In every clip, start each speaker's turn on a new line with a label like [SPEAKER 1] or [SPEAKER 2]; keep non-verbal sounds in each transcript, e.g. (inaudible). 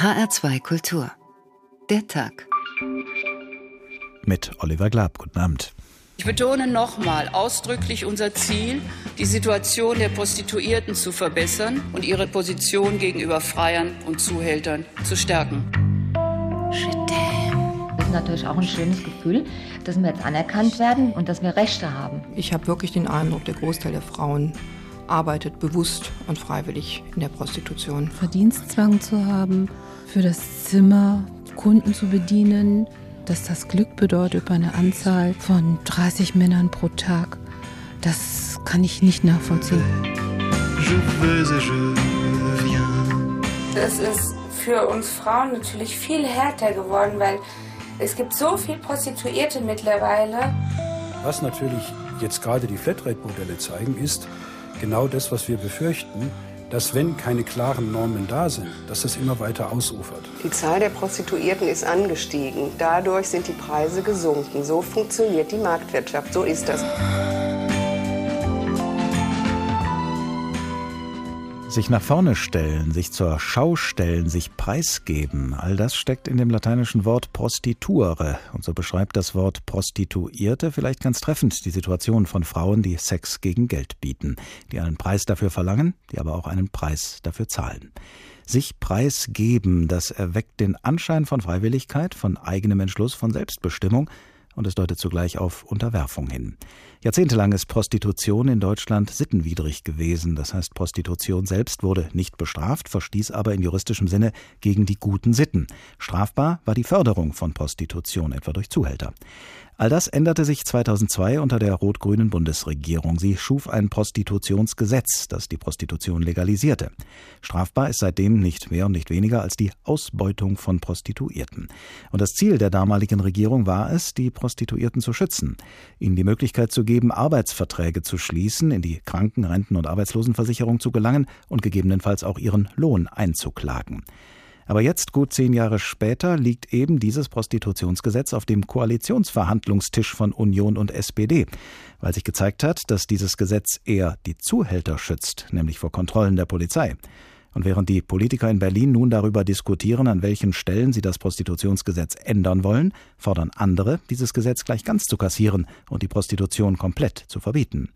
[SPEAKER 1] HR2 Kultur. Der Tag.
[SPEAKER 2] Mit Oliver Glab. Guten Abend.
[SPEAKER 3] Ich betone nochmal ausdrücklich unser Ziel, die Situation der Prostituierten zu verbessern und ihre Position gegenüber Freiern und Zuhältern zu stärken.
[SPEAKER 4] Das ist natürlich auch ein schönes Gefühl, dass wir jetzt anerkannt werden und dass wir Rechte haben.
[SPEAKER 5] Ich habe wirklich den Eindruck, der Großteil der Frauen arbeitet bewusst und freiwillig in der Prostitution.
[SPEAKER 6] Verdienstzwang zu haben, für das Zimmer Kunden zu bedienen, dass das Glück bedeutet über eine Anzahl von 30 Männern pro Tag, das kann ich nicht nachvollziehen.
[SPEAKER 7] Das ist für uns Frauen natürlich viel härter geworden, weil es gibt so viele Prostituierte mittlerweile.
[SPEAKER 8] Was natürlich jetzt gerade die Flatrate-Modelle zeigen, ist genau das, was wir befürchten, dass wenn keine klaren Normen da sind, dass das immer weiter ausufert.
[SPEAKER 9] Die Zahl der Prostituierten ist angestiegen. Dadurch sind die Preise gesunken. So funktioniert die Marktwirtschaft. So ist das.
[SPEAKER 2] Sich nach vorne stellen, sich zur Schau stellen, sich preisgeben, all das steckt in dem lateinischen Wort prostituere. Und so beschreibt das Wort Prostituierte vielleicht ganz treffend die Situation von Frauen, die Sex gegen Geld bieten, die einen Preis dafür verlangen, die aber auch einen Preis dafür zahlen. Sich preisgeben, das erweckt den Anschein von Freiwilligkeit, von eigenem Entschluss, von Selbstbestimmung, und es deutet zugleich auf Unterwerfung hin. Jahrzehntelang ist Prostitution in Deutschland sittenwidrig gewesen. Das heißt, Prostitution selbst wurde nicht bestraft, verstieß aber in juristischem Sinne gegen die guten Sitten. Strafbar war die Förderung von Prostitution, etwa durch Zuhälter. All das änderte sich 2002 unter der rot-grünen Bundesregierung. Sie schuf ein Prostitutionsgesetz, das die Prostitution legalisierte. Strafbar ist seitdem nicht mehr und nicht weniger als die Ausbeutung von Prostituierten. Und das Ziel der damaligen Regierung war es, die Prostituierten zu schützen, ihnen die Möglichkeit zu geben, Arbeitsverträge zu schließen, in die Kranken-, Renten- und Arbeitslosenversicherung zu gelangen und gegebenenfalls auch ihren Lohn einzuklagen. Aber jetzt, gut zehn Jahre später, liegt eben dieses Prostitutionsgesetz auf dem Koalitionsverhandlungstisch von Union und SPD, weil sich gezeigt hat, dass dieses Gesetz eher die Zuhälter schützt, nämlich vor Kontrollen der Polizei. Und während die Politiker in Berlin nun darüber diskutieren, an welchen Stellen sie das Prostitutionsgesetz ändern wollen, fordern andere, dieses Gesetz gleich ganz zu kassieren und die Prostitution komplett zu verbieten.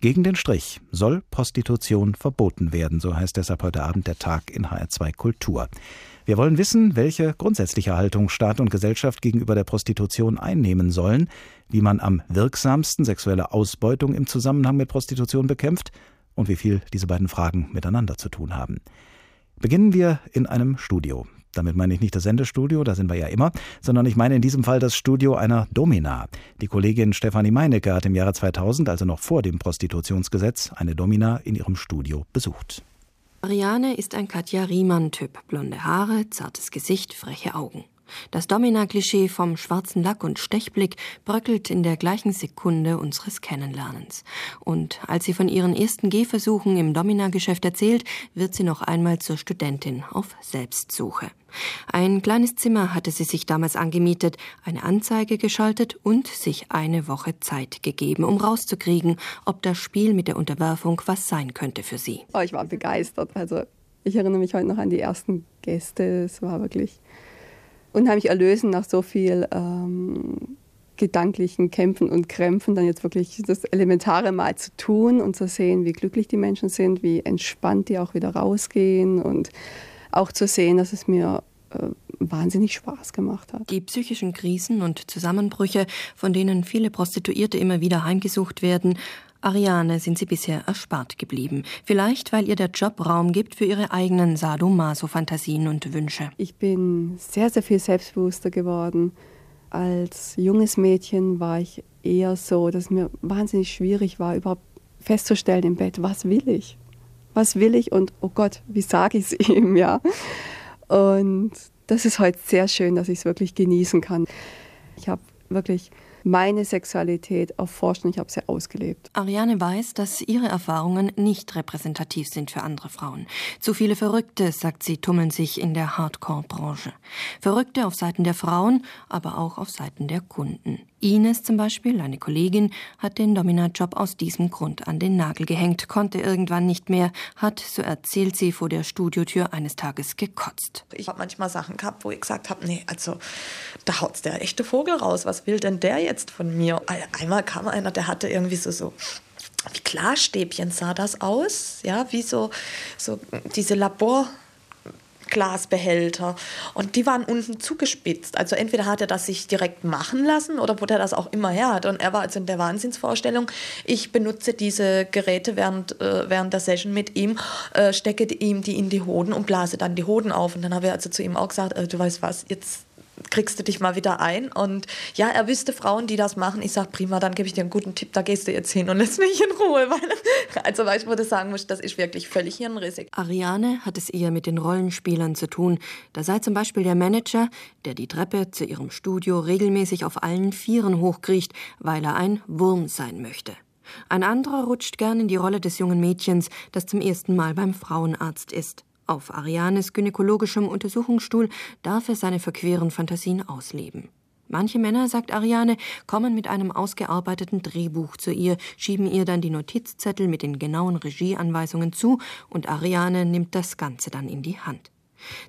[SPEAKER 2] Gegen den Strich soll Prostitution verboten werden, so heißt deshalb heute Abend der Tag in HR2 Kultur. Wir wollen wissen, welche grundsätzliche Haltung Staat und Gesellschaft gegenüber der Prostitution einnehmen sollen, wie man am wirksamsten sexuelle Ausbeutung im Zusammenhang mit Prostitution bekämpft und wie viel diese beiden Fragen miteinander zu tun haben. Beginnen wir in einem Studio. Damit meine ich nicht das Sendestudio, da sind wir ja immer, sondern ich meine in diesem Fall das Studio einer Domina. Die Kollegin Stefanie Meinecke hat im Jahre 2000, also noch vor dem Prostitutionsgesetz, eine Domina in ihrem Studio besucht.
[SPEAKER 10] Ariane ist ein Katja Riemann-Typ. Blonde Haare, zartes Gesicht, freche Augen. Das Domina-Klischee vom schwarzen Lack und Stechblick bröckelt in der gleichen Sekunde unseres Kennenlernens. Und als sie von ihren ersten Gehversuchen im Domina-Geschäft erzählt, wird sie noch einmal zur Studentin auf Selbstsuche. Ein kleines Zimmer hatte sie sich damals angemietet, eine Anzeige geschaltet und sich eine Woche Zeit gegeben, um rauszukriegen, ob das Spiel mit der Unterwerfung was sein könnte für sie.
[SPEAKER 11] Oh, ich war begeistert. Also ich erinnere mich heute noch an die ersten Gäste. Es war wirklich unheimlich erlösen nach so viel ähm, gedanklichen Kämpfen und Krämpfen, dann jetzt wirklich das Elementare mal zu tun und zu sehen, wie glücklich die Menschen sind, wie entspannt die auch wieder rausgehen und auch zu sehen, dass es mir äh, wahnsinnig Spaß gemacht hat.
[SPEAKER 10] Die psychischen Krisen und Zusammenbrüche, von denen viele Prostituierte immer wieder heimgesucht werden, Ariane sind sie bisher erspart geblieben. Vielleicht, weil ihr der Job Raum gibt für ihre eigenen Sadomaso-Fantasien und Wünsche.
[SPEAKER 11] Ich bin sehr, sehr viel selbstbewusster geworden. Als junges Mädchen war ich eher so, dass es mir wahnsinnig schwierig war, überhaupt festzustellen im Bett, was will ich? Was will ich und oh Gott, wie sage ich es (laughs) ihm, ja? Und das ist heute sehr schön, dass ich es wirklich genießen kann. Ich habe wirklich meine Sexualität erforscht und ich habe sie ausgelebt.
[SPEAKER 10] Ariane weiß, dass ihre Erfahrungen nicht repräsentativ sind für andere Frauen. Zu viele Verrückte, sagt sie, tummeln sich in der Hardcore-Branche. Verrückte auf Seiten der Frauen, aber auch auf Seiten der Kunden. Ines zum Beispiel, eine Kollegin, hat den Dominat-Job aus diesem Grund an den Nagel gehängt, konnte irgendwann nicht mehr, hat, so erzählt sie vor der Studiotür eines Tages gekotzt.
[SPEAKER 12] Ich habe manchmal Sachen gehabt, wo ich gesagt habe, nee, also da haut's der echte Vogel raus. Was will denn der jetzt von mir? Einmal kam einer, der hatte irgendwie so so wie Klarstäbchen sah das aus, ja, wie so so diese Labor Glasbehälter und die waren unten zugespitzt. Also entweder hat er das sich direkt machen lassen oder wo der das auch immer her hat. Und er war also in der Wahnsinnsvorstellung, ich benutze diese Geräte während, äh, während der Session mit ihm, äh, stecke ihm die in die Hoden und blase dann die Hoden auf. Und dann habe ich also zu ihm auch gesagt, äh, du weißt was, jetzt kriegst du dich mal wieder ein. Und ja, er wüsste Frauen, die das machen. Ich sage, prima, dann gebe ich dir einen guten Tipp, da gehst du jetzt hin und lässt mich in Ruhe. Weil, (laughs) also, weil ich würde sagen muss, das ist wirklich völlig hirnrissig.
[SPEAKER 10] Ariane hat es eher mit den Rollenspielern zu tun. Da sei zum Beispiel der Manager, der die Treppe zu ihrem Studio regelmäßig auf allen Vieren hochkriecht, weil er ein Wurm sein möchte. Ein anderer rutscht gern in die Rolle des jungen Mädchens, das zum ersten Mal beim Frauenarzt ist. Auf Arianes gynäkologischem Untersuchungsstuhl darf er seine verqueren Fantasien ausleben. Manche Männer, sagt Ariane, kommen mit einem ausgearbeiteten Drehbuch zu ihr, schieben ihr dann die Notizzettel mit den genauen Regieanweisungen zu und Ariane nimmt das Ganze dann in die Hand.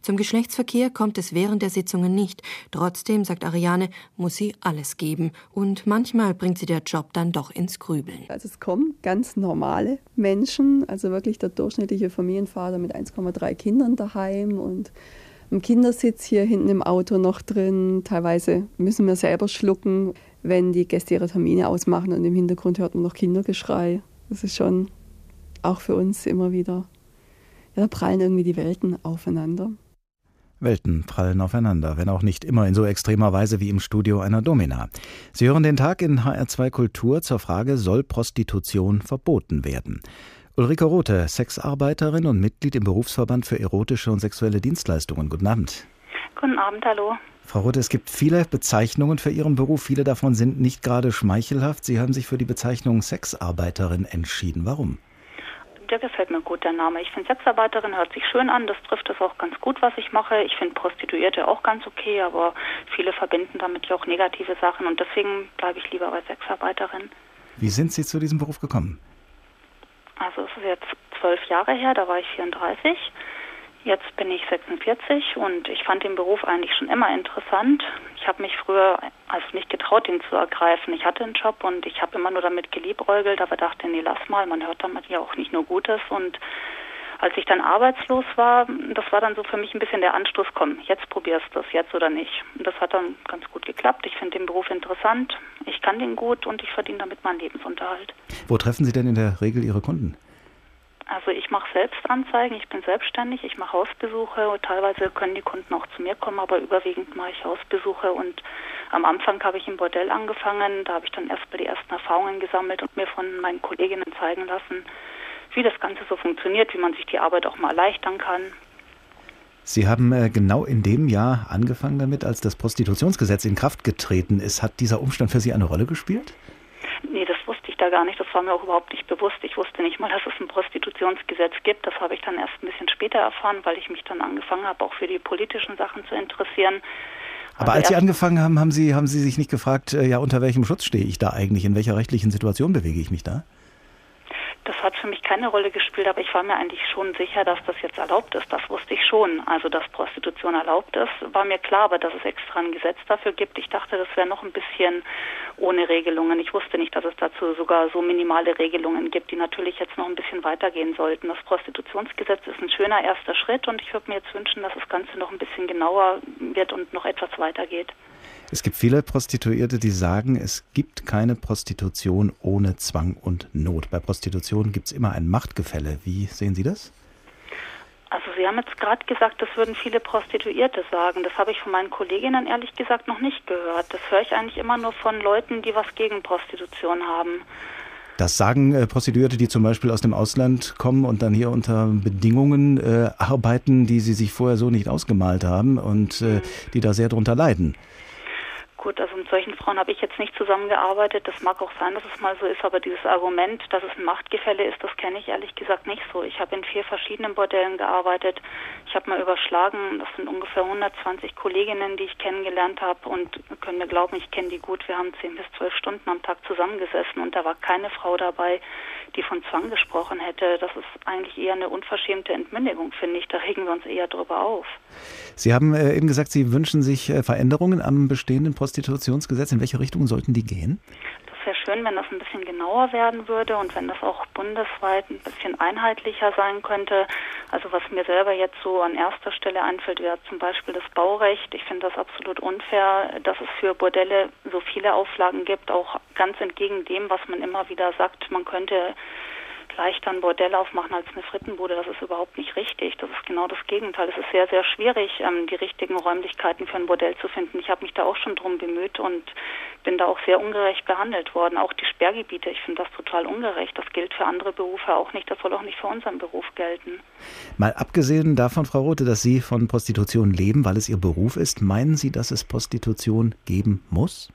[SPEAKER 10] Zum Geschlechtsverkehr kommt es während der Sitzungen nicht. Trotzdem, sagt Ariane, muss sie alles geben. Und manchmal bringt sie der Job dann doch ins Grübeln.
[SPEAKER 11] Also es kommen ganz normale Menschen, also wirklich der durchschnittliche Familienvater mit 1,3 Kindern daheim und im Kindersitz hier hinten im Auto noch drin. Teilweise müssen wir selber schlucken, wenn die Gäste ihre Termine ausmachen und im Hintergrund hört man noch Kindergeschrei. Das ist schon auch für uns immer wieder ja, da prallen irgendwie die Welten aufeinander.
[SPEAKER 2] Welten prallen aufeinander, wenn auch nicht immer in so extremer Weise wie im Studio einer Domina. Sie hören den Tag in HR2 Kultur zur Frage, soll Prostitution verboten werden? Ulrike Rothe, Sexarbeiterin und Mitglied im Berufsverband für erotische und sexuelle Dienstleistungen. Guten Abend.
[SPEAKER 13] Guten Abend, hallo.
[SPEAKER 2] Frau Rothe, es gibt viele Bezeichnungen für Ihren Beruf. Viele davon sind nicht gerade schmeichelhaft. Sie haben sich für die Bezeichnung Sexarbeiterin entschieden. Warum?
[SPEAKER 13] Der gefällt mir gut, der Name. Ich finde Sexarbeiterin hört sich schön an, das trifft es auch ganz gut, was ich mache. Ich finde Prostituierte auch ganz okay, aber viele verbinden damit ja auch negative Sachen und deswegen bleibe ich lieber bei Sexarbeiterin.
[SPEAKER 2] Wie sind Sie zu diesem Beruf gekommen?
[SPEAKER 13] Also es ist jetzt zwölf Jahre her, da war ich 34. Jetzt bin ich 46 und ich fand den Beruf eigentlich schon immer interessant. Ich habe mich früher also nicht getraut, ihn zu ergreifen. Ich hatte einen Job und ich habe immer nur damit geliebäugelt, aber dachte, nee, lass mal, man hört damit ja auch nicht nur Gutes. Und als ich dann arbeitslos war, das war dann so für mich ein bisschen der Anstoß, komm, jetzt probierst du es, jetzt oder nicht. Und das hat dann ganz gut geklappt. Ich finde den Beruf interessant, ich kann den gut und ich verdiene damit meinen Lebensunterhalt.
[SPEAKER 2] Wo treffen Sie denn in der Regel Ihre Kunden?
[SPEAKER 13] Also ich mache selbst Anzeigen, ich bin selbstständig, ich mache Hausbesuche und teilweise können die Kunden auch zu mir kommen, aber überwiegend mache ich Hausbesuche und am Anfang habe ich im Bordell angefangen, da habe ich dann erst mal die ersten Erfahrungen gesammelt und mir von meinen Kolleginnen zeigen lassen, wie das Ganze so funktioniert, wie man sich die Arbeit auch mal erleichtern kann.
[SPEAKER 2] Sie haben äh, genau in dem Jahr angefangen damit, als das Prostitutionsgesetz in Kraft getreten ist. Hat dieser Umstand für Sie eine Rolle gespielt?
[SPEAKER 13] Nee, das ich da gar nicht. Das war mir auch überhaupt nicht bewusst. Ich wusste nicht mal, dass es ein Prostitutionsgesetz gibt. Das habe ich dann erst ein bisschen später erfahren, weil ich mich dann angefangen habe, auch für die politischen Sachen zu interessieren.
[SPEAKER 2] Aber also als Sie angefangen haben, haben Sie, haben Sie sich nicht gefragt, äh, ja, unter welchem Schutz stehe ich da eigentlich? In welcher rechtlichen Situation bewege ich mich da?
[SPEAKER 13] Das hat für mich keine Rolle gespielt, aber ich war mir eigentlich schon sicher, dass das jetzt erlaubt ist. Das wusste ich schon. Also, dass Prostitution erlaubt ist, war mir klar, aber dass es extra ein Gesetz dafür gibt. Ich dachte, das wäre noch ein bisschen ohne Regelungen. Ich wusste nicht, dass es dazu sogar so minimale Regelungen gibt, die natürlich jetzt noch ein bisschen weitergehen sollten. Das Prostitutionsgesetz ist ein schöner erster Schritt und ich würde mir jetzt wünschen, dass das Ganze noch ein bisschen genauer wird und noch etwas weitergeht.
[SPEAKER 2] Es gibt viele Prostituierte, die sagen, es gibt keine Prostitution ohne Zwang und Not. Bei Prostitution gibt es immer ein Machtgefälle. Wie sehen Sie das?
[SPEAKER 13] Also Sie haben jetzt gerade gesagt, das würden viele Prostituierte sagen. Das habe ich von meinen Kolleginnen ehrlich gesagt noch nicht gehört. Das höre ich eigentlich immer nur von Leuten, die was gegen Prostitution haben.
[SPEAKER 2] Das sagen äh, Prostituierte, die zum Beispiel aus dem Ausland kommen und dann hier unter Bedingungen äh, arbeiten, die sie sich vorher so nicht ausgemalt haben und äh, die da sehr drunter leiden.
[SPEAKER 13] Gut, also mit solchen Frauen habe ich jetzt nicht zusammengearbeitet. Das mag auch sein, dass es mal so ist, aber dieses Argument, dass es ein Machtgefälle ist, das kenne ich ehrlich gesagt nicht so. Ich habe in vier verschiedenen Bordellen gearbeitet. Ich habe mal überschlagen, das sind ungefähr 120 Kolleginnen, die ich kennengelernt habe und können mir glauben, ich kenne die gut. Wir haben zehn bis zwölf Stunden am Tag zusammengesessen und da war keine Frau dabei, die von Zwang gesprochen hätte. Das ist eigentlich eher eine unverschämte Entmündigung, finde ich. Da regen wir uns eher drüber auf.
[SPEAKER 2] Sie haben äh, eben gesagt, Sie wünschen sich äh, Veränderungen am bestehenden Prostitutionsgesetz. In welche Richtung sollten die gehen?
[SPEAKER 13] Wäre schön, wenn das ein bisschen genauer werden würde und wenn das auch bundesweit ein bisschen einheitlicher sein könnte. Also was mir selber jetzt so an erster Stelle einfällt, wäre zum Beispiel das Baurecht. Ich finde das absolut unfair, dass es für Bordelle so viele Auflagen gibt, auch ganz entgegen dem, was man immer wieder sagt, man könnte leichter ein Bordell aufmachen als eine Frittenbude. Das ist überhaupt nicht richtig. Das ist genau das Gegenteil. Es ist sehr, sehr schwierig, ähm, die richtigen Räumlichkeiten für ein Bordell zu finden. Ich habe mich da auch schon drum bemüht und bin da auch sehr ungerecht behandelt worden. Auch die Sperrgebiete, ich finde das total ungerecht. Das gilt für andere Berufe auch nicht. Das soll auch nicht für unseren Beruf gelten.
[SPEAKER 2] Mal abgesehen davon, Frau Rote, dass Sie von Prostitution leben, weil es Ihr Beruf ist, meinen Sie, dass es Prostitution geben muss?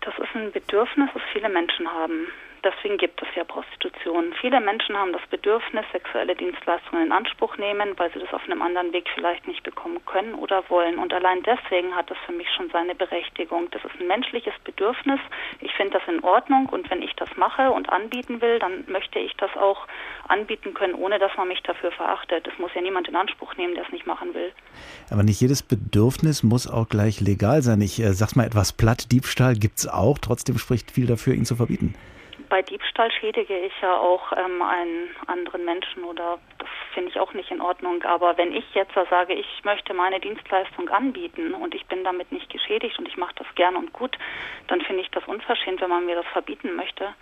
[SPEAKER 13] Das ist ein Bedürfnis, das viele Menschen haben. Deswegen gibt es ja Prostitution. Viele Menschen haben das Bedürfnis, sexuelle Dienstleistungen in Anspruch nehmen, weil sie das auf einem anderen Weg vielleicht nicht bekommen können oder wollen. Und allein deswegen hat das für mich schon seine Berechtigung. Das ist ein menschliches Bedürfnis. Ich finde das in Ordnung. Und wenn ich das mache und anbieten will, dann möchte ich das auch anbieten können, ohne dass man mich dafür verachtet. Es muss ja niemand in Anspruch nehmen, der es nicht machen will.
[SPEAKER 2] Aber nicht jedes Bedürfnis muss auch gleich legal sein. Ich äh, sag's mal etwas platt, Diebstahl gibt's auch. Trotzdem spricht viel dafür, ihn zu verbieten
[SPEAKER 13] bei Diebstahl schädige ich ja auch ähm, einen anderen Menschen oder das finde ich auch nicht in Ordnung. Aber wenn ich jetzt sage, ich möchte meine Dienstleistung anbieten und ich bin damit nicht geschädigt und ich mache das gern und gut, dann finde ich das unverschämt, wenn man mir das verbieten möchte.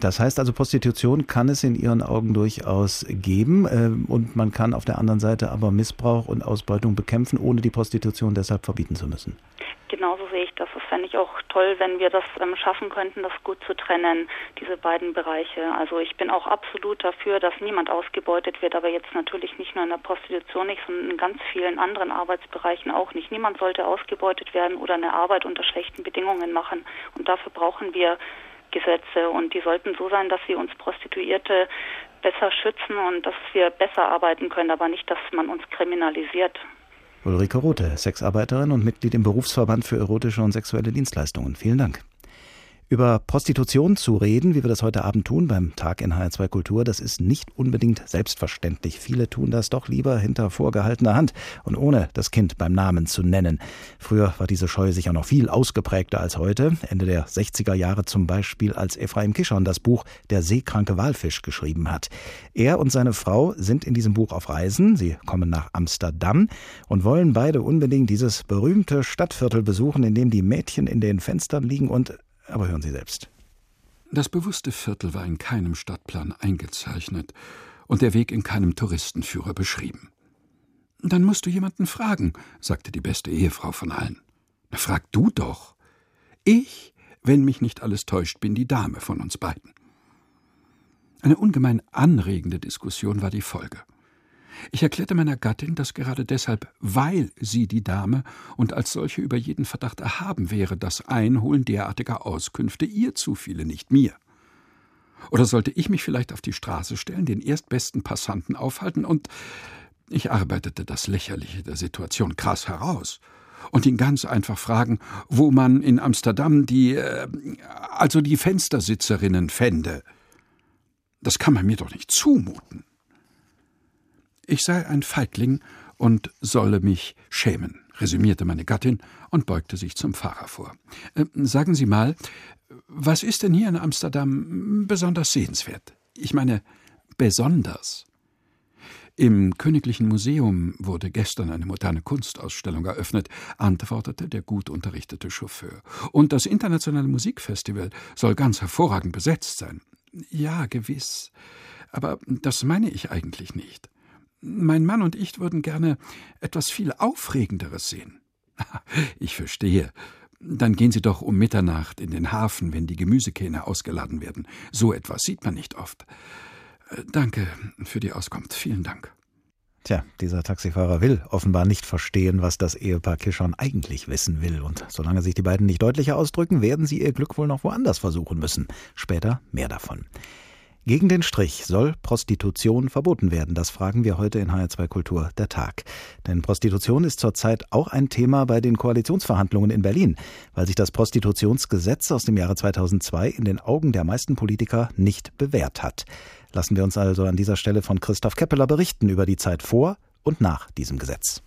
[SPEAKER 2] Das heißt also, Prostitution kann es in Ihren Augen durchaus geben äh, und man kann auf der anderen Seite aber Missbrauch und Ausbeutung bekämpfen, ohne die Prostitution deshalb verbieten zu müssen.
[SPEAKER 13] Genauso sehe ich das. Das fände ich auch toll, wenn wir das ähm, schaffen könnten, das gut zu trennen, diese beiden Bereiche. Also ich bin auch absolut dafür, dass niemand ausgebeutet wird, aber jetzt natürlich nicht nur in der Prostitution nicht, sondern in ganz vielen anderen Arbeitsbereichen auch nicht. Niemand sollte ausgebeutet werden oder eine Arbeit unter schlechten Bedingungen machen. Und dafür brauchen wir Gesetze und die sollten so sein, dass sie uns Prostituierte besser schützen und dass wir besser arbeiten können, aber nicht, dass man uns kriminalisiert.
[SPEAKER 2] Ulrike Rote, Sexarbeiterin und Mitglied im Berufsverband für erotische und sexuelle Dienstleistungen. Vielen Dank. Über Prostitution zu reden, wie wir das heute Abend tun beim Tag in HR2 Kultur, das ist nicht unbedingt selbstverständlich. Viele tun das doch lieber hinter vorgehaltener Hand und ohne das Kind beim Namen zu nennen. Früher war diese Scheu sicher noch viel ausgeprägter als heute. Ende der 60er Jahre zum Beispiel, als Ephraim Kishon das Buch Der seekranke Walfisch geschrieben hat. Er und seine Frau sind in diesem Buch auf Reisen. Sie kommen nach Amsterdam und wollen beide unbedingt dieses berühmte Stadtviertel besuchen, in dem die Mädchen in den Fenstern liegen und aber hören Sie selbst.
[SPEAKER 14] Das bewusste Viertel war in keinem Stadtplan eingezeichnet und der Weg in keinem Touristenführer beschrieben. Dann musst du jemanden fragen, sagte die beste Ehefrau von allen. Na, frag du doch. Ich, wenn mich nicht alles täuscht, bin die Dame von uns beiden. Eine ungemein anregende Diskussion war die Folge. Ich erklärte meiner Gattin, dass gerade deshalb, weil sie die Dame und als solche über jeden Verdacht erhaben wäre, das Einholen derartiger Auskünfte ihr zufiele, nicht mir. Oder sollte ich mich vielleicht auf die Straße stellen, den erstbesten Passanten aufhalten und ich arbeitete das Lächerliche der Situation krass heraus und ihn ganz einfach fragen, wo man in Amsterdam die, äh, also die Fenstersitzerinnen fände. Das kann man mir doch nicht zumuten ich sei ein Feigling und solle mich schämen, resümierte meine Gattin und beugte sich zum Fahrer vor. Äh, sagen Sie mal, was ist denn hier in Amsterdam besonders sehenswert? Ich meine, besonders. Im Königlichen Museum wurde gestern eine moderne Kunstausstellung eröffnet, antwortete der gut unterrichtete Chauffeur. Und das internationale Musikfestival soll ganz hervorragend besetzt sein. Ja, gewiss. Aber das meine ich eigentlich nicht. Mein Mann und ich würden gerne etwas viel Aufregenderes sehen. (laughs) Ich verstehe. Dann gehen Sie doch um Mitternacht in den Hafen, wenn die Gemüsekähne ausgeladen werden. So etwas sieht man nicht oft. Äh, danke für die Auskunft. Vielen Dank.
[SPEAKER 2] Tja, dieser Taxifahrer will offenbar nicht verstehen, was das Ehepaar Kishon eigentlich wissen will. Und solange sich die beiden nicht deutlicher ausdrücken, werden sie ihr Glück wohl noch woanders versuchen müssen. Später mehr davon. Gegen den Strich soll Prostitution verboten werden. Das fragen wir heute in HR2 Kultur der Tag. Denn Prostitution ist zurzeit auch ein Thema bei den Koalitionsverhandlungen in Berlin, weil sich das Prostitutionsgesetz aus dem Jahre 2002 in den Augen der meisten Politiker nicht bewährt hat. Lassen wir uns also an dieser Stelle von Christoph Keppeler berichten über die Zeit vor und nach diesem Gesetz.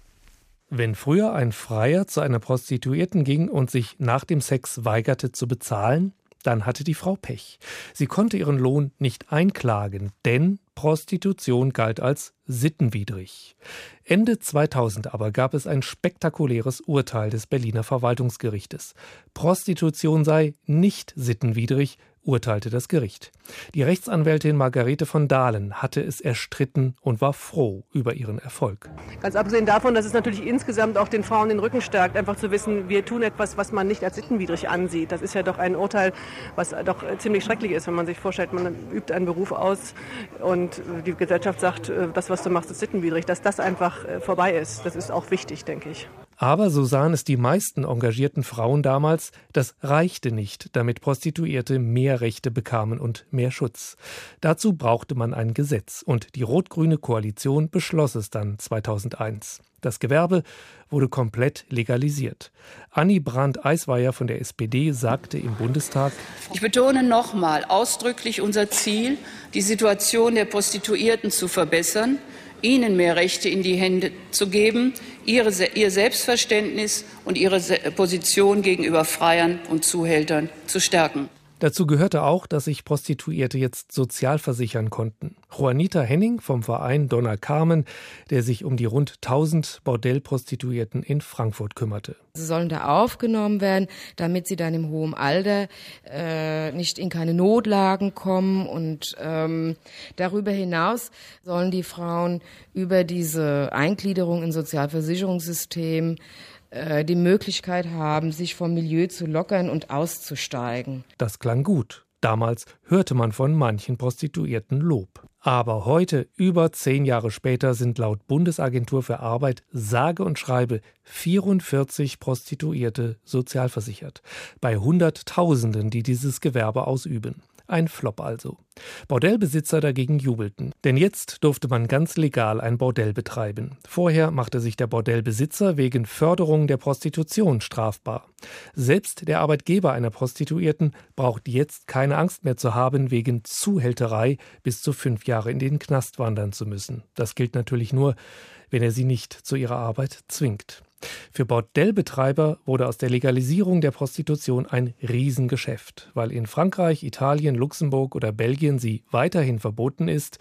[SPEAKER 15] Wenn früher ein Freier zu einer Prostituierten ging und sich nach dem Sex weigerte zu bezahlen, dann hatte die Frau Pech. Sie konnte ihren Lohn nicht einklagen, denn Prostitution galt als sittenwidrig. Ende 2000 aber gab es ein spektakuläres Urteil des Berliner Verwaltungsgerichtes. Prostitution sei nicht sittenwidrig, urteilte das Gericht. Die Rechtsanwältin Margarete von Dahlen hatte es erstritten und war froh über ihren Erfolg.
[SPEAKER 16] Ganz abgesehen davon, dass es natürlich insgesamt auch den Frauen den Rücken stärkt, einfach zu wissen, wir tun etwas, was man nicht als sittenwidrig ansieht. Das ist ja doch ein Urteil, was doch ziemlich schrecklich ist, wenn man sich vorstellt, man übt einen Beruf aus und die Gesellschaft sagt, äh, das, was du machst, ist sittenwidrig. Dass das einfach äh, vorbei ist, das ist auch wichtig, denke ich.
[SPEAKER 15] Aber so sahen es die meisten engagierten Frauen damals, das reichte nicht, damit Prostituierte mehr Rechte bekamen und mehr Schutz. Dazu brauchte man ein Gesetz und die rot-grüne Koalition beschloss es dann 2001. Das Gewerbe wurde komplett legalisiert. Annie Brandt-Eisweier von der SPD sagte im Bundestag:
[SPEAKER 3] Ich betone nochmal ausdrücklich unser Ziel, die Situation der Prostituierten zu verbessern ihnen mehr Rechte in die Hände zu geben, ihre, ihr Selbstverständnis und ihre Position gegenüber Freiern und Zuhältern zu stärken.
[SPEAKER 15] Dazu gehörte auch, dass sich Prostituierte jetzt sozial versichern konnten. Juanita Henning vom Verein Donna Carmen, der sich um die rund 1000 Bordellprostituierten in Frankfurt kümmerte.
[SPEAKER 17] Sie sollen da aufgenommen werden, damit sie dann im hohen Alter äh, nicht in keine Notlagen kommen. Und ähm, darüber hinaus sollen die Frauen über diese Eingliederung ins Sozialversicherungssystem äh, die Möglichkeit haben, sich vom Milieu zu lockern und auszusteigen.
[SPEAKER 15] Das klang gut. Damals hörte man von manchen Prostituierten Lob. Aber heute, über zehn Jahre später, sind laut Bundesagentur für Arbeit sage und schreibe 44 Prostituierte sozialversichert. Bei Hunderttausenden, die dieses Gewerbe ausüben. Ein Flop also. Bordellbesitzer dagegen jubelten, denn jetzt durfte man ganz legal ein Bordell betreiben. Vorher machte sich der Bordellbesitzer wegen Förderung der Prostitution strafbar. Selbst der Arbeitgeber einer Prostituierten braucht jetzt keine Angst mehr zu haben, wegen Zuhälterei bis zu fünf Jahre in den Knast wandern zu müssen. Das gilt natürlich nur, wenn er sie nicht zu ihrer Arbeit zwingt. Für Bordellbetreiber wurde aus der Legalisierung der Prostitution ein Riesengeschäft. Weil in Frankreich, Italien, Luxemburg oder Belgien sie weiterhin verboten ist,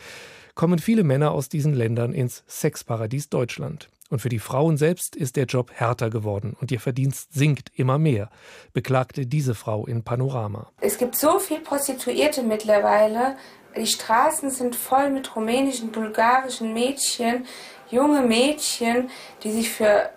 [SPEAKER 15] kommen viele Männer aus diesen Ländern ins Sexparadies Deutschland. Und für die Frauen selbst ist der Job härter geworden und ihr Verdienst sinkt immer mehr, beklagte diese Frau in Panorama.
[SPEAKER 7] Es gibt so viele Prostituierte mittlerweile. Die Straßen sind voll mit rumänischen, bulgarischen Mädchen, junge Mädchen, die sich für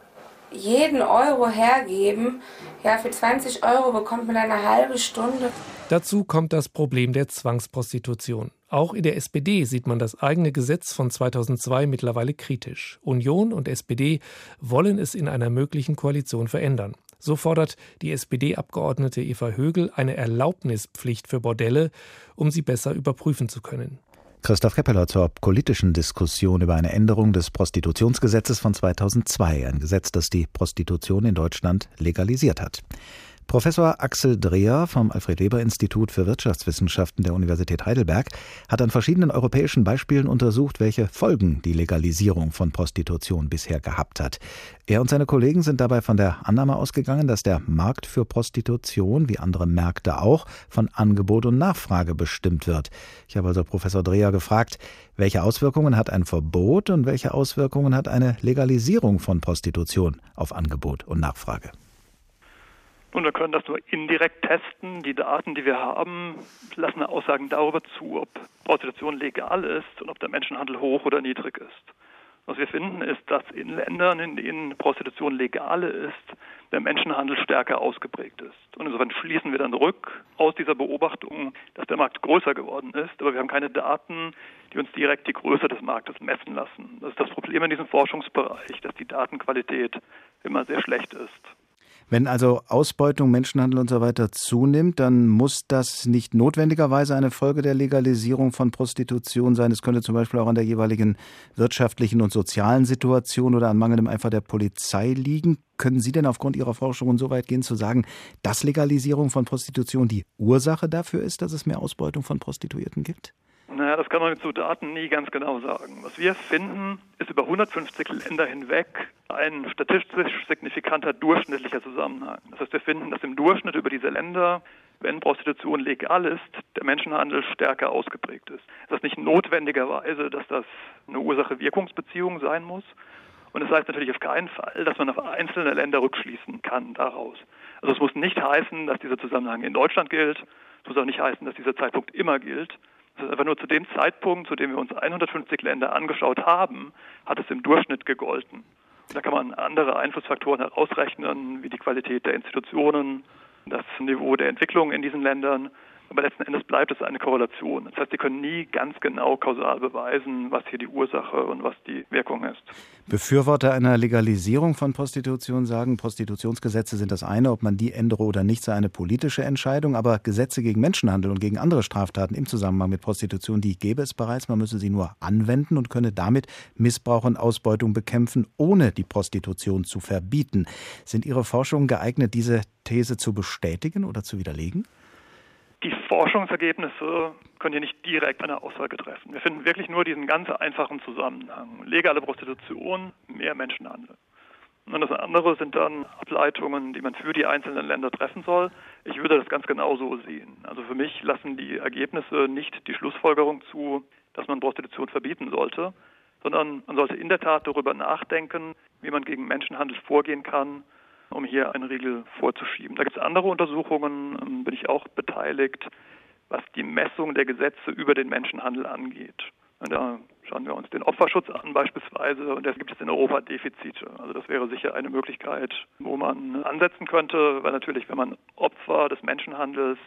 [SPEAKER 7] jeden Euro hergeben. Ja, für 20 Euro bekommt man eine halbe Stunde.
[SPEAKER 15] Dazu kommt das Problem der Zwangsprostitution. Auch in der SPD sieht man das eigene Gesetz von 2002 mittlerweile kritisch. Union und SPD wollen es in einer möglichen Koalition verändern. So fordert die SPD-Abgeordnete Eva Högel eine Erlaubnispflicht für Bordelle, um sie besser überprüfen zu können.
[SPEAKER 2] Christoph Keppeler zur politischen Diskussion über eine Änderung des Prostitutionsgesetzes von 2002, ein Gesetz, das die Prostitution in Deutschland legalisiert hat. Professor Axel Dreher vom Alfred-Weber-Institut für Wirtschaftswissenschaften der Universität Heidelberg hat an verschiedenen europäischen Beispielen untersucht, welche Folgen die Legalisierung von Prostitution bisher gehabt hat. Er und seine Kollegen sind dabei von der Annahme ausgegangen, dass der Markt für Prostitution, wie andere Märkte auch, von Angebot und Nachfrage bestimmt wird. Ich habe also Professor Dreher gefragt, welche Auswirkungen hat ein Verbot und welche Auswirkungen hat eine Legalisierung von Prostitution auf Angebot und Nachfrage?
[SPEAKER 18] Nun, wir können das nur indirekt testen. Die Daten, die wir haben, lassen Aussagen darüber zu, ob Prostitution legal ist und ob der Menschenhandel hoch oder niedrig ist. Was wir finden, ist, dass in Ländern, in denen Prostitution legal ist, der Menschenhandel stärker ausgeprägt ist. Und insofern schließen wir dann rück aus dieser Beobachtung, dass der Markt größer geworden ist, aber wir haben keine Daten, die uns direkt die Größe des Marktes messen lassen. Das ist das Problem in diesem Forschungsbereich, dass die Datenqualität immer sehr schlecht ist.
[SPEAKER 2] Wenn also Ausbeutung, Menschenhandel und so weiter zunimmt, dann muss das nicht notwendigerweise eine Folge der Legalisierung von Prostitution sein. Es könnte zum Beispiel auch an der jeweiligen wirtschaftlichen und sozialen Situation oder an mangelndem Eifer der Polizei liegen. Können Sie denn aufgrund Ihrer Forschungen so weit gehen zu sagen, dass Legalisierung von Prostitution die Ursache dafür ist, dass es mehr Ausbeutung von Prostituierten gibt?
[SPEAKER 18] Naja, das kann man mit so Daten nie ganz genau sagen. Was wir finden, ist über 150 Länder hinweg ein statistisch signifikanter durchschnittlicher Zusammenhang. Das heißt, wir finden, dass im Durchschnitt über diese Länder, wenn Prostitution legal ist, der Menschenhandel stärker ausgeprägt ist. Das ist nicht notwendigerweise, dass das eine Ursache-Wirkungsbeziehung sein muss. Und das heißt natürlich auf keinen Fall, dass man auf einzelne Länder rückschließen kann daraus. Also es muss nicht heißen, dass dieser Zusammenhang in Deutschland gilt. Es muss auch nicht heißen, dass dieser Zeitpunkt immer gilt. Einfach nur zu dem Zeitpunkt, zu dem wir uns 150 Länder angeschaut haben, hat es im Durchschnitt gegolten. Und da kann man andere Einflussfaktoren herausrechnen, wie die Qualität der Institutionen, das Niveau der Entwicklung in diesen Ländern aber letzten Endes bleibt es eine Korrelation. Das heißt, Sie können nie ganz genau kausal beweisen, was hier die Ursache und was die Wirkung ist.
[SPEAKER 2] Befürworter einer Legalisierung von Prostitution sagen, Prostitutionsgesetze sind das eine, ob man die ändere oder nicht, sei eine politische Entscheidung. Aber Gesetze gegen Menschenhandel und gegen andere Straftaten im Zusammenhang mit Prostitution, die gäbe es bereits. Man müsse sie nur anwenden und könne damit Missbrauch und Ausbeutung bekämpfen, ohne die Prostitution zu verbieten. Sind Ihre Forschungen geeignet, diese These zu bestätigen oder zu widerlegen?
[SPEAKER 18] Die Forschungsergebnisse können hier nicht direkt eine Aussage treffen. Wir finden wirklich nur diesen ganz einfachen Zusammenhang. Legale Prostitution, mehr Menschenhandel. Und das andere sind dann Ableitungen, die man für die einzelnen Länder treffen soll. Ich würde das ganz genau so sehen. Also für mich lassen die Ergebnisse nicht die Schlussfolgerung zu, dass man Prostitution verbieten sollte, sondern man sollte in der Tat darüber nachdenken, wie man gegen Menschenhandel vorgehen kann um hier einen Riegel vorzuschieben. Da gibt es andere Untersuchungen, ähm, bin ich auch beteiligt, was die Messung der Gesetze über den Menschenhandel angeht. Und da schauen wir uns den Opferschutz an beispielsweise und da gibt es in Europa Defizite. Also das wäre sicher eine Möglichkeit, wo man ansetzen könnte, weil natürlich, wenn man Opfer des Menschenhandels,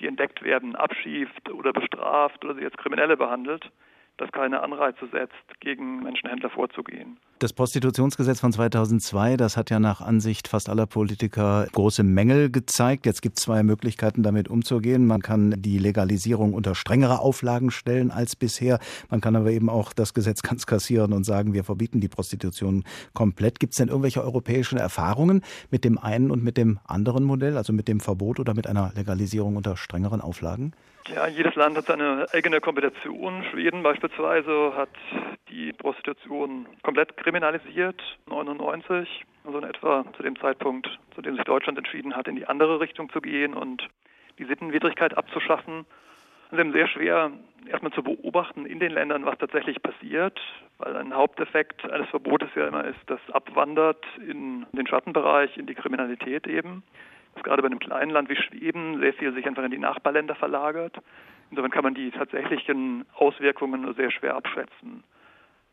[SPEAKER 18] die entdeckt werden, abschießt oder bestraft oder sie als Kriminelle behandelt, das keine Anreize setzt, gegen Menschenhändler vorzugehen.
[SPEAKER 2] Das Prostitutionsgesetz von 2002, das hat ja nach Ansicht fast aller Politiker große Mängel gezeigt. Jetzt gibt es zwei Möglichkeiten, damit umzugehen. Man kann die Legalisierung unter strengere Auflagen stellen als bisher. Man kann aber eben auch das Gesetz (laughs) ganz kassieren und sagen, wir verbieten die Prostitution komplett. Gibt es denn irgendwelche europäischen Erfahrungen mit dem einen und mit dem anderen Modell, also mit dem Verbot oder mit einer Legalisierung unter strengeren Auflagen?
[SPEAKER 18] Ja, jedes Land hat seine eigene Kompetition. Schweden beispielsweise hat die Prostitution komplett kriminalisiert, 99, also in etwa zu dem Zeitpunkt, zu dem sich Deutschland entschieden hat, in die andere Richtung zu gehen und die Sittenwidrigkeit abzuschaffen. Es ist sehr schwer, erstmal zu beobachten in den Ländern, was tatsächlich passiert, weil ein Haupteffekt eines Verbotes ja immer ist, dass abwandert in den Schattenbereich, in die Kriminalität eben dass gerade bei einem kleinen Land wie Schweden sehr viel sich einfach in die Nachbarländer verlagert. Insofern kann man die tatsächlichen Auswirkungen nur sehr schwer abschätzen.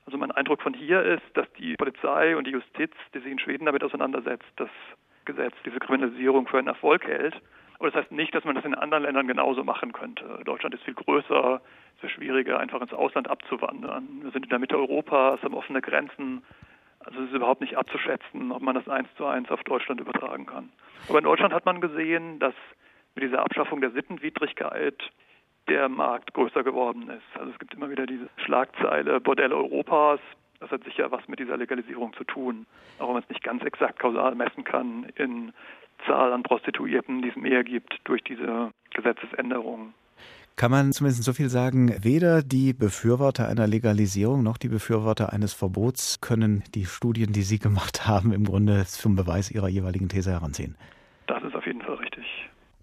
[SPEAKER 18] Also mein Eindruck von hier ist, dass die Polizei und die Justiz, die sich in Schweden damit auseinandersetzt, das Gesetz, diese Kriminalisierung für einen Erfolg hält. Aber das heißt nicht, dass man das in anderen Ländern genauso machen könnte. Deutschland ist viel größer, es ist schwieriger, einfach ins Ausland abzuwandern. Wir sind in der Mitte Europas, haben offene Grenzen. Also es ist überhaupt nicht abzuschätzen, ob man das eins zu eins auf Deutschland übertragen kann. Aber in Deutschland hat man gesehen, dass mit dieser Abschaffung der Sittenwidrigkeit der Markt größer geworden ist. Also es gibt immer wieder diese Schlagzeile Bordell Europas. Das hat sicher was mit dieser Legalisierung zu tun, auch wenn man es nicht ganz exakt kausal messen kann in Zahl an Prostituierten, die es mehr gibt durch diese Gesetzesänderungen
[SPEAKER 2] kann man zumindest so viel sagen, weder die Befürworter einer Legalisierung noch die Befürworter eines Verbots können die Studien, die Sie gemacht haben, im Grunde zum Beweis ihrer jeweiligen These heranziehen.
[SPEAKER 18] Das ist auf jeden Fall.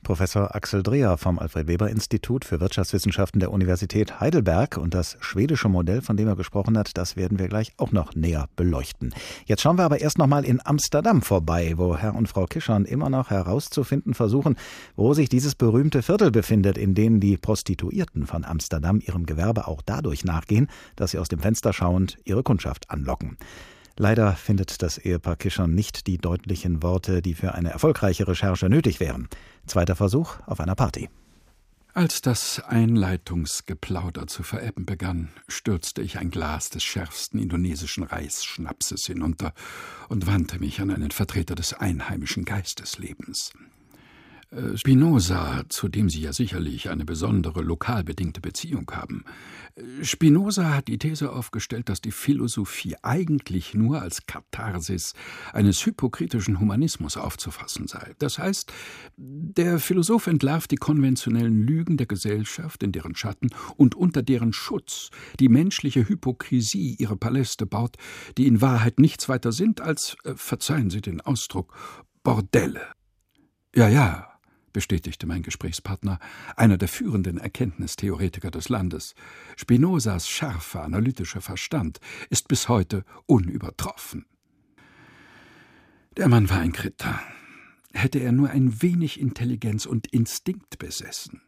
[SPEAKER 2] Professor Axel Dreher vom Alfred Weber Institut für Wirtschaftswissenschaften der Universität Heidelberg und das schwedische Modell, von dem er gesprochen hat, das werden wir gleich auch noch näher beleuchten. Jetzt schauen wir aber erst noch mal in Amsterdam vorbei, wo Herr und Frau Kischern immer noch herauszufinden versuchen, wo sich dieses berühmte Viertel befindet, in dem die Prostituierten von Amsterdam ihrem Gewerbe auch dadurch nachgehen, dass sie aus dem Fenster schauend ihre Kundschaft anlocken. Leider findet das Ehepaar Kischern nicht die deutlichen Worte, die für eine erfolgreiche Recherche nötig wären. Zweiter Versuch auf einer Party.
[SPEAKER 14] Als das Einleitungsgeplauder zu verebben begann, stürzte ich ein Glas des schärfsten indonesischen Reisschnapses hinunter und wandte mich an einen Vertreter des einheimischen Geisteslebens. Äh, Spinoza, zu dem Sie ja sicherlich eine besondere lokal bedingte Beziehung haben. Äh, Spinoza hat die These aufgestellt, dass die Philosophie eigentlich nur als Katharsis eines hypokritischen Humanismus aufzufassen sei. Das heißt, der Philosoph entlarvt die konventionellen Lügen der Gesellschaft, in deren Schatten und unter deren Schutz die menschliche Hypokrisie ihre Paläste baut, die in Wahrheit nichts weiter sind als, äh, verzeihen Sie den Ausdruck, Bordelle. Ja, ja, bestätigte mein Gesprächspartner, einer der führenden Erkenntnistheoretiker des Landes. Spinozas scharfer analytischer Verstand ist bis heute unübertroffen. Der Mann war ein Kritter. Hätte er nur ein wenig Intelligenz und Instinkt besessen,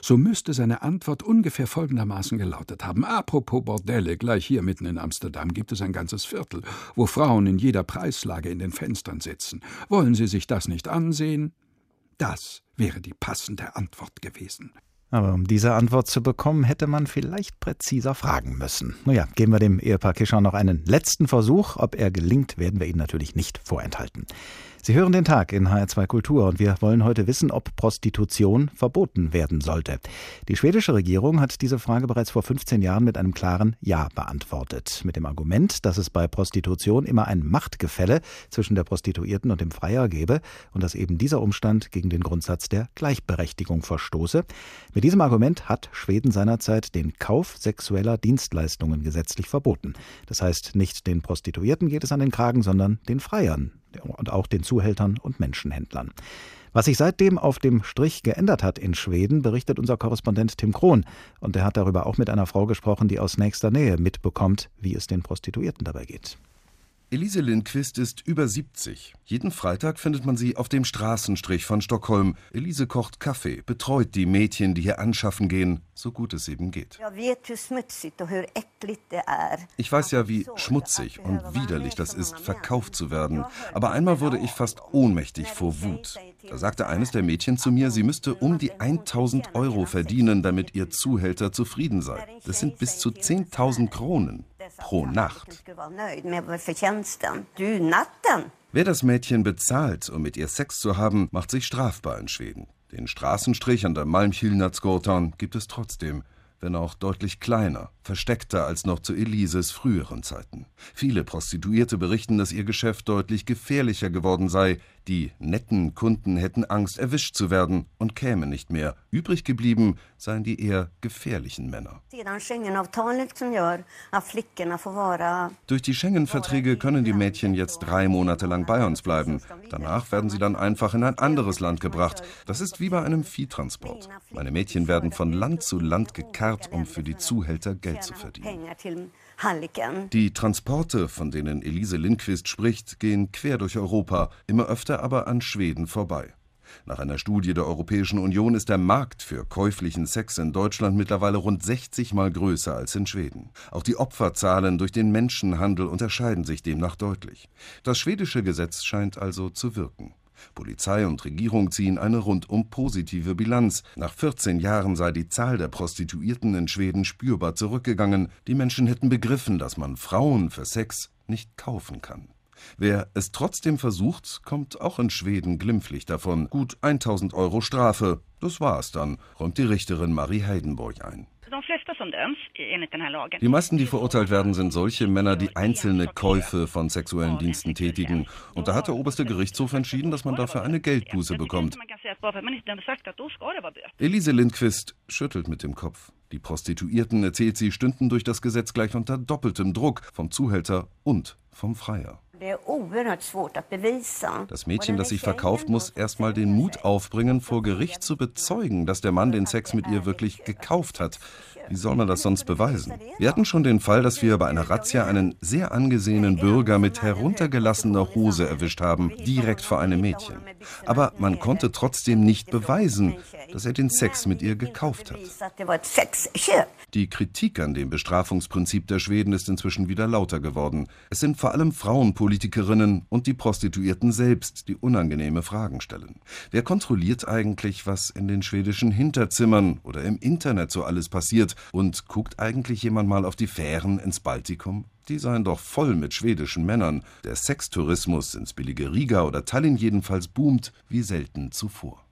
[SPEAKER 14] so müsste seine Antwort ungefähr folgendermaßen gelautet haben. Apropos Bordelle, gleich hier mitten in Amsterdam gibt es ein ganzes Viertel, wo Frauen in jeder Preislage in den Fenstern sitzen. Wollen Sie sich das nicht ansehen? Das wäre die passende Antwort gewesen.
[SPEAKER 2] Aber um diese Antwort zu bekommen, hätte man vielleicht präziser fragen müssen. Naja, geben wir dem Ehepaar Kischer noch einen letzten Versuch. Ob er gelingt, werden wir Ihnen natürlich nicht vorenthalten. Sie hören den Tag in HR2 Kultur und wir wollen heute wissen, ob Prostitution verboten werden sollte. Die schwedische Regierung hat diese Frage bereits vor 15 Jahren mit einem klaren Ja beantwortet. Mit dem Argument, dass es bei Prostitution immer ein Machtgefälle zwischen der Prostituierten und dem Freier gebe und dass eben dieser Umstand gegen den Grundsatz der Gleichberechtigung verstoße. Mit diesem Argument hat Schweden seinerzeit den Kauf sexueller Dienstleistungen gesetzlich verboten. Das heißt, nicht den Prostituierten geht es an den Kragen, sondern den Freiern und auch den Zuhältern und Menschenhändlern. Was sich seitdem auf dem Strich geändert hat in Schweden, berichtet unser Korrespondent Tim Krohn. Und er hat darüber auch mit einer Frau gesprochen, die aus nächster Nähe mitbekommt, wie es den Prostituierten dabei geht.
[SPEAKER 19] Elise Lindquist ist über 70. Jeden Freitag findet man sie auf dem Straßenstrich von Stockholm. Elise kocht Kaffee, betreut die Mädchen, die hier anschaffen gehen, so gut es eben geht. Ich weiß ja, wie schmutzig und widerlich das ist, verkauft zu werden. Aber einmal wurde ich fast ohnmächtig vor Wut. Da sagte eines der Mädchen zu mir, sie müsste um die 1000 Euro verdienen, damit ihr Zuhälter zufrieden sei. Das sind bis zu 10.000 Kronen pro Nacht. Wer das Mädchen bezahlt, um mit ihr Sex zu haben, macht sich strafbar in Schweden. Den Straßenstrich an der Malmkilnatsgatan gibt es trotzdem wenn auch deutlich kleiner, versteckter als noch zu Elises früheren Zeiten. Viele Prostituierte berichten, dass ihr Geschäft deutlich gefährlicher geworden sei. Die netten Kunden hätten Angst, erwischt zu werden und kämen nicht mehr. Übrig geblieben seien die eher gefährlichen Männer. Durch die Schengen-Verträge können die Mädchen jetzt drei Monate lang bei uns bleiben. Danach werden sie dann einfach in ein anderes Land gebracht. Das ist wie bei einem Viehtransport. Meine Mädchen werden von Land zu Land gekarrt, um für die Zuhälter Geld zu verdienen. Die Transporte, von denen Elise Lindquist spricht, gehen quer durch Europa, immer öfter aber an Schweden vorbei. Nach einer Studie der Europäischen Union ist der Markt für käuflichen Sex in Deutschland mittlerweile rund 60 Mal größer als in Schweden. Auch die Opferzahlen durch den Menschenhandel unterscheiden sich demnach deutlich. Das schwedische Gesetz scheint also zu wirken. Polizei und Regierung ziehen eine rundum positive Bilanz. Nach 14 Jahren sei die Zahl der Prostituierten in Schweden spürbar zurückgegangen. Die Menschen hätten begriffen, dass man Frauen für Sex nicht kaufen kann. Wer es trotzdem versucht, kommt auch in Schweden glimpflich davon. Gut 1000 Euro Strafe. Das war's dann, räumt die Richterin Marie Heidenborg ein. Die meisten, die verurteilt werden, sind solche Männer, die einzelne Käufe von sexuellen Diensten tätigen. Und da hat der oberste Gerichtshof entschieden, dass man dafür eine Geldbuße bekommt. Elise Lindquist schüttelt mit dem Kopf. Die Prostituierten, erzählt sie, stünden durch das Gesetz gleich unter doppeltem Druck vom Zuhälter und vom Freier. Das Mädchen, das sich verkauft, muss erstmal den Mut aufbringen, vor Gericht zu bezeugen, dass der Mann den Sex mit ihr wirklich gekauft hat. Wie soll man das sonst beweisen? Wir hatten schon den Fall, dass wir bei einer Razzia einen sehr angesehenen Bürger mit heruntergelassener Hose erwischt haben, direkt vor einem Mädchen. Aber man konnte trotzdem nicht beweisen, dass er den Sex mit ihr gekauft hat. Die Kritik an dem Bestrafungsprinzip der Schweden ist inzwischen wieder lauter geworden. Es sind vor allem Frauenpolitikerinnen und die Prostituierten selbst, die unangenehme Fragen stellen. Wer kontrolliert eigentlich, was in den schwedischen Hinterzimmern oder im Internet so alles passiert? Und guckt eigentlich jemand mal auf die Fähren ins Baltikum? Die seien doch voll mit schwedischen Männern. Der Sextourismus ins billige Riga oder Tallinn jedenfalls boomt wie selten zuvor.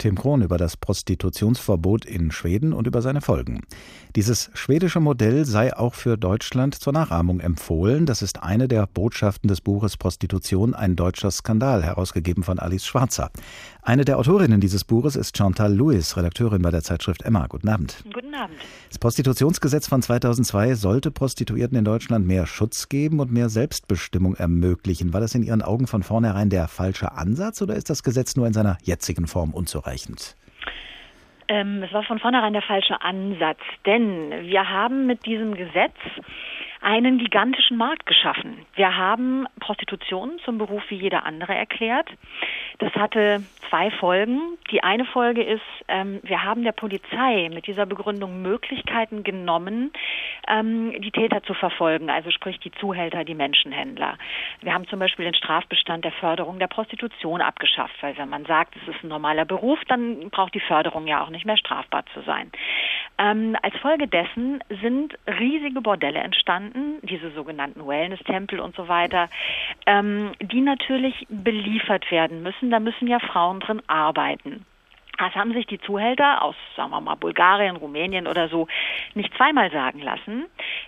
[SPEAKER 2] Tim Krohn über das Prostitutionsverbot in Schweden und über seine Folgen. Dieses schwedische Modell sei auch für Deutschland zur Nachahmung empfohlen. Das ist eine der Botschaften des Buches Prostitution, ein deutscher Skandal, herausgegeben von Alice Schwarzer. Eine der Autorinnen dieses Buches ist Chantal Lewis, Redakteurin bei der Zeitschrift Emma. Guten Abend.
[SPEAKER 20] Guten Abend.
[SPEAKER 2] Das Prostitutionsgesetz von 2002 sollte Prostituierten in Deutschland mehr Schutz geben und mehr Selbstbestimmung ermöglichen. War das in Ihren Augen von vornherein der falsche Ansatz oder ist das Gesetz nur in seiner jetzigen Form unzureichend?
[SPEAKER 20] Ähm, es war von vornherein der falsche Ansatz, denn wir haben mit diesem Gesetz einen gigantischen Markt geschaffen. Wir haben Prostitution zum Beruf wie jeder andere erklärt. Das hatte zwei Folgen. Die eine Folge ist, ähm, wir haben der Polizei mit dieser Begründung Möglichkeiten genommen, ähm, die Täter zu verfolgen, also sprich die Zuhälter, die Menschenhändler. Wir haben zum Beispiel den Strafbestand der Förderung der Prostitution abgeschafft, weil wenn man sagt, es ist ein normaler Beruf, dann braucht die Förderung ja auch nicht mehr strafbar zu sein. Ähm, als Folge dessen sind riesige Bordelle entstanden, diese sogenannten Wellness-Tempel und so weiter, ähm, die natürlich beliefert werden müssen. Da müssen ja Frauen drin arbeiten. Das haben sich die Zuhälter aus, sagen wir mal, Bulgarien, Rumänien oder so nicht zweimal sagen lassen.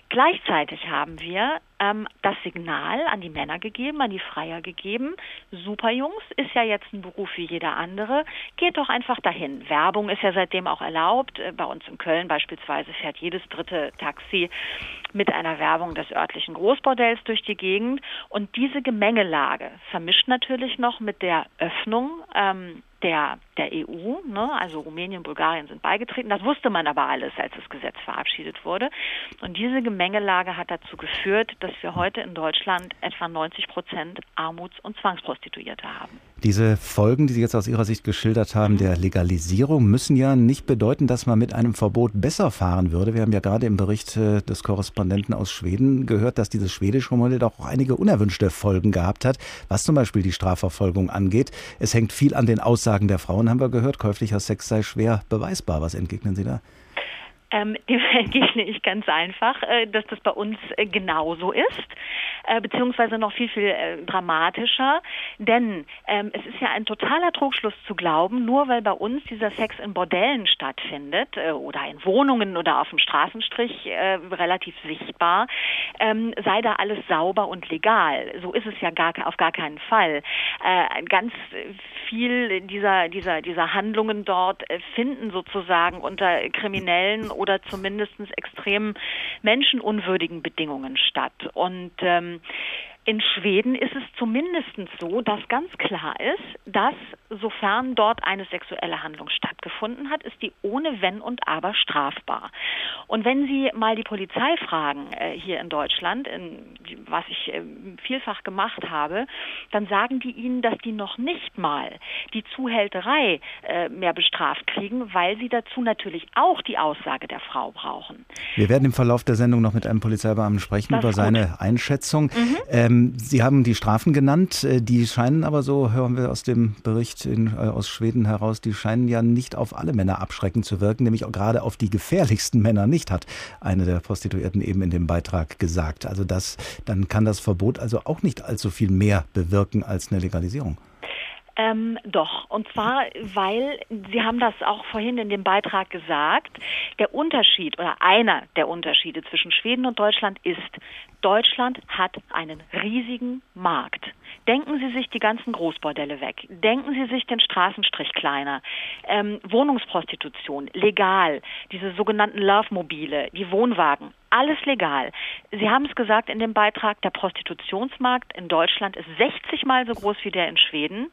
[SPEAKER 20] Gleichzeitig haben wir ähm, das Signal an die Männer gegeben, an die Freier gegeben, super Jungs, ist ja jetzt ein Beruf wie jeder andere, geht doch einfach dahin. Werbung ist ja seitdem auch erlaubt. Äh, bei uns in Köln beispielsweise fährt jedes dritte Taxi mit einer Werbung des örtlichen Großbordells durch die Gegend. Und diese Gemengelage vermischt natürlich noch mit der Öffnung ähm, der, der EU, ne? also Rumänien und Bulgarien sind beigetreten. Das wusste man aber alles, als das Gesetz verabschiedet wurde. Und diese Gemengelage hat dazu geführt, dass wir heute in Deutschland etwa 90 Prozent Armuts- und Zwangsprostituierte haben.
[SPEAKER 2] Diese Folgen, die Sie jetzt aus Ihrer Sicht geschildert haben, der Legalisierung, müssen ja nicht bedeuten, dass man mit einem Verbot besser fahren würde. Wir haben ja gerade im Bericht äh, des Korrespondenten aus Schweden gehört, dass dieses schwedische Modell doch auch einige unerwünschte Folgen gehabt hat, was zum Beispiel die Strafverfolgung angeht. Es hängt viel an den Aussagen der Frauen, haben wir gehört. Käuflicher Sex sei schwer beweisbar. Was entgegnen Sie da?
[SPEAKER 20] Ähm, (laughs) dem entgegne ich ganz einfach, äh, dass das bei uns äh, genauso ist, äh, beziehungsweise noch viel, viel äh, dramatischer. Denn ähm, es ist ja ein totaler Trugschluss zu glauben, nur weil bei uns dieser Sex in Bordellen stattfindet äh, oder in Wohnungen oder auf dem Straßenstrich äh, relativ sichtbar, ähm, sei da alles sauber und legal. So ist es ja gar, auf gar keinen Fall. ganz viel dieser, dieser, dieser Handlungen dort finden sozusagen unter Kriminellen oder zumindest extrem menschenunwürdigen Bedingungen statt. Und ähm, in Schweden ist es zumindest so, dass ganz klar ist, dass sofern dort eine sexuelle Handlung stattgefunden hat, ist die ohne Wenn und Aber strafbar. Und wenn Sie mal die Polizei fragen äh, hier in Deutschland, in, was ich äh, vielfach gemacht habe, dann sagen die Ihnen, dass die noch nicht mal die Zuhälterei äh, mehr bestraft kriegen, weil sie dazu natürlich auch die Aussage der Frau brauchen.
[SPEAKER 2] Wir werden im Verlauf der Sendung noch mit einem Polizeibeamten sprechen das über seine Einschätzung. Mhm. Ähm, sie haben die Strafen genannt, äh, die scheinen aber so, hören wir aus dem Bericht in, äh, aus Schweden heraus, die scheinen ja nicht auf alle Männer abschreckend zu wirken, nämlich auch gerade auf die gefährlichsten Männer nicht, hat eine der Prostituierten eben in dem Beitrag gesagt. Also das, dann kann das Verbot also auch nicht allzu viel mehr bewirken als eine Legalisierung.
[SPEAKER 20] Ähm, doch, und zwar, weil Sie haben das auch vorhin in dem Beitrag gesagt, der Unterschied oder einer der Unterschiede zwischen Schweden und Deutschland ist, Deutschland hat einen riesigen Markt. Denken Sie sich die ganzen Großbordelle weg. Denken Sie sich den Straßenstrich kleiner. Ähm, Wohnungsprostitution, legal. Diese sogenannten Love-Mobile, die Wohnwagen, alles legal. Sie haben es gesagt in dem Beitrag, der Prostitutionsmarkt in Deutschland ist 60 mal so groß wie der in Schweden.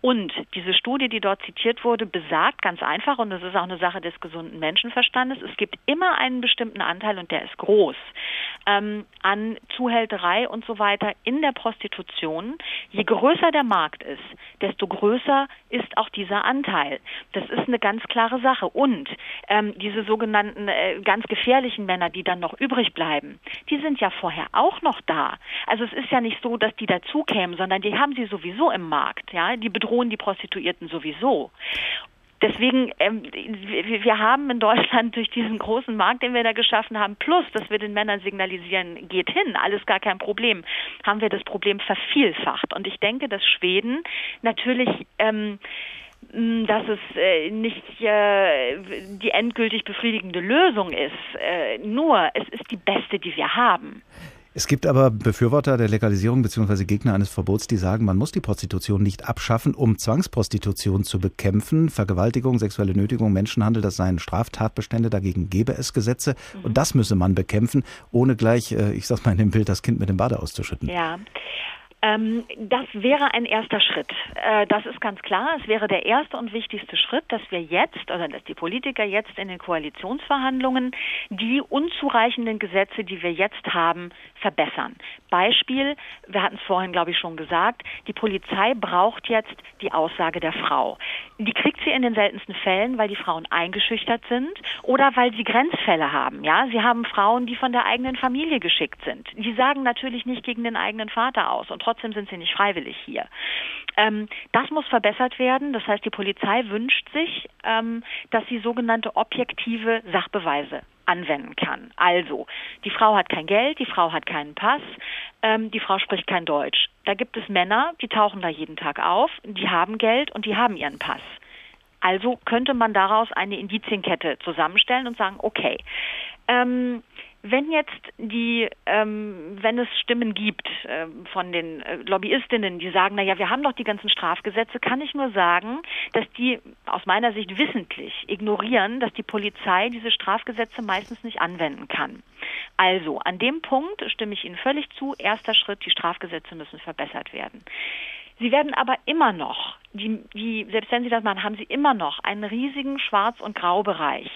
[SPEAKER 20] Und diese Studie, die dort zitiert wurde, besagt ganz einfach, und das ist auch eine Sache des gesunden Menschenverstandes, es gibt immer einen bestimmten Anteil, und der ist groß, ähm, an Zuhälterei und so weiter in der Prostitution. Je größer der Markt ist, desto größer ist auch dieser Anteil. Das ist eine ganz klare Sache. Und ähm, diese sogenannten äh, ganz gefährlichen Männer, die dann noch übrig bleiben, die sind ja vorher auch noch da. Also es ist ja nicht so, dass die dazukämen, sondern die haben sie sowieso im Markt. Ja, die bedrohen bedrohen die Prostituierten sowieso. Deswegen, ähm, wir haben in Deutschland durch diesen großen Markt, den wir da geschaffen haben, plus, dass wir den Männern signalisieren, geht hin, alles gar kein Problem, haben wir das Problem vervielfacht. Und ich denke, dass Schweden natürlich ähm, dass es äh, nicht äh, die endgültig befriedigende Lösung ist. Äh, nur, es ist die beste, die wir haben.
[SPEAKER 2] Es gibt aber Befürworter der Legalisierung bzw. Gegner eines Verbots, die sagen, man muss die Prostitution nicht abschaffen, um Zwangsprostitution zu bekämpfen. Vergewaltigung, sexuelle Nötigung, Menschenhandel, das seien Straftatbestände, dagegen gäbe es Gesetze. Mhm. Und das müsse man bekämpfen, ohne gleich, äh, ich sag's mal in dem Bild, das Kind mit dem Bade auszuschütten.
[SPEAKER 20] Ja. Ähm, das wäre ein erster Schritt. Äh, das ist ganz klar. Es wäre der erste und wichtigste Schritt, dass wir jetzt oder dass die Politiker jetzt in den Koalitionsverhandlungen die unzureichenden Gesetze, die wir jetzt haben, verbessern. Beispiel, wir hatten es vorhin, glaube ich, schon gesagt, die Polizei braucht jetzt die Aussage der Frau. Die kriegt sie in den seltensten Fällen, weil die Frauen eingeschüchtert sind oder weil sie Grenzfälle haben. Ja, sie haben Frauen, die von der eigenen Familie geschickt sind. Die sagen natürlich nicht gegen den eigenen Vater aus und trotzdem sind sie nicht freiwillig hier. Ähm, das muss verbessert werden. Das heißt, die Polizei wünscht sich, ähm, dass sie sogenannte objektive Sachbeweise anwenden kann. Also, die Frau hat kein Geld, die Frau hat keinen Pass, ähm, die Frau spricht kein Deutsch. Da gibt es Männer, die tauchen da jeden Tag auf, die haben Geld und die haben ihren Pass. Also könnte man daraus eine Indizienkette zusammenstellen und sagen, okay, ähm, wenn jetzt die, ähm, wenn es Stimmen gibt äh, von den äh, Lobbyistinnen, die sagen, na ja, wir haben doch die ganzen Strafgesetze, kann ich nur sagen, dass die aus meiner Sicht wissentlich ignorieren, dass die Polizei diese Strafgesetze meistens nicht anwenden kann. Also, an dem Punkt stimme ich Ihnen völlig zu. Erster Schritt, die Strafgesetze müssen verbessert werden. Sie werden aber immer noch die, die, selbst wenn Sie das machen, haben Sie immer noch einen riesigen Schwarz- und Graubereich.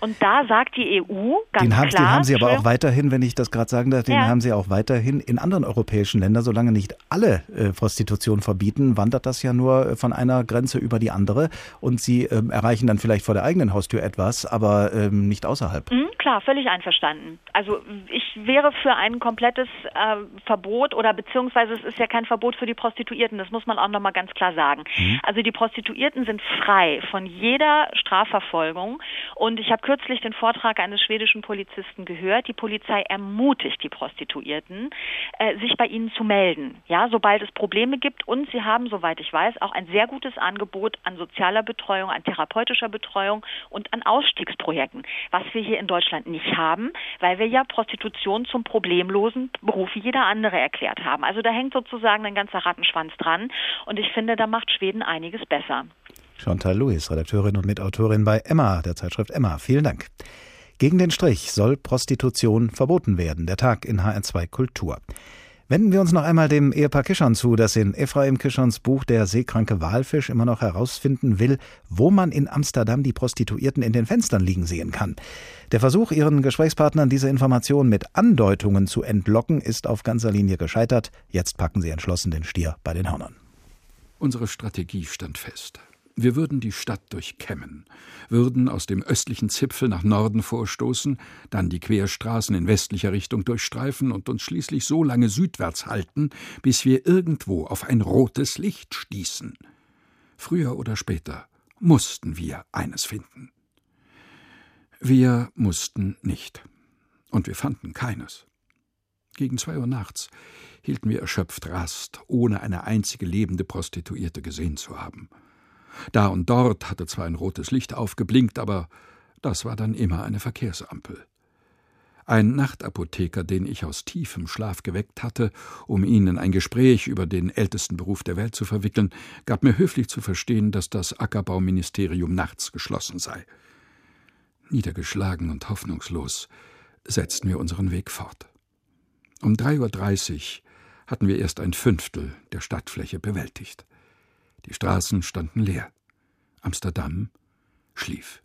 [SPEAKER 20] Und da sagt die EU ganz
[SPEAKER 2] den haben,
[SPEAKER 20] klar.
[SPEAKER 2] Den haben Sie aber auch weiterhin, wenn ich das gerade sagen darf, den ja. haben Sie auch weiterhin in anderen europäischen Ländern, solange nicht alle äh, Prostitution verbieten, wandert das ja nur von einer Grenze über die andere und Sie ähm, erreichen dann vielleicht vor der eigenen Haustür etwas, aber ähm, nicht außerhalb.
[SPEAKER 20] Mhm, klar, völlig einverstanden. Also ich wäre für ein komplettes äh, Verbot oder beziehungsweise es ist ja kein Verbot für die Prostituierten, das muss man auch nochmal ganz klar sagen. Mhm. Also die Prostituierten sind frei von jeder Strafverfolgung. Und ich habe kürzlich den Vortrag eines schwedischen Polizisten gehört. Die Polizei ermutigt die Prostituierten, äh, sich bei ihnen zu melden, ja, sobald es Probleme gibt. Und sie haben, soweit ich weiß, auch ein sehr gutes Angebot an sozialer Betreuung, an therapeutischer Betreuung und an Ausstiegsprojekten, was wir hier in Deutschland nicht haben, weil wir ja Prostitution zum problemlosen Beruf wie jeder andere erklärt haben. Also da hängt sozusagen ein ganzer Rattenschwanz dran. Und ich finde, da macht Schweden Schweden einiges besser.
[SPEAKER 2] Chantal Lewis, Redakteurin und Mitautorin bei Emma, der Zeitschrift Emma. Vielen Dank. Gegen den Strich soll Prostitution verboten werden. Der Tag in HR2 Kultur. Wenden wir uns noch einmal dem Ehepaar Kischon zu, das in Ephraim Kischons Buch Der seekranke Walfisch immer noch herausfinden will, wo man in Amsterdam die Prostituierten in den Fenstern liegen sehen kann. Der Versuch, ihren Gesprächspartnern diese Information mit Andeutungen zu entlocken, ist auf ganzer Linie gescheitert. Jetzt packen sie entschlossen den Stier bei den Hörnern.
[SPEAKER 14] Unsere Strategie stand fest. Wir würden die Stadt durchkämmen, würden aus dem östlichen Zipfel nach Norden vorstoßen, dann die Querstraßen in westlicher Richtung durchstreifen und uns schließlich so lange südwärts halten, bis wir irgendwo auf ein rotes Licht stießen. Früher oder später mussten wir eines finden. Wir mussten nicht. Und wir fanden keines. Gegen zwei Uhr nachts hielten wir erschöpft Rast, ohne eine einzige lebende Prostituierte gesehen zu haben. Da und dort hatte zwar ein rotes Licht aufgeblinkt, aber das war dann immer eine Verkehrsampel. Ein Nachtapotheker, den ich aus tiefem Schlaf geweckt hatte, um ihn in ein Gespräch über den ältesten Beruf der Welt zu verwickeln, gab mir höflich zu verstehen, dass das Ackerbauministerium nachts geschlossen sei. Niedergeschlagen und hoffnungslos setzten wir unseren Weg fort. Um 3.30 Uhr hatten wir erst ein Fünftel der Stadtfläche bewältigt. Die Straßen standen leer. Amsterdam schlief.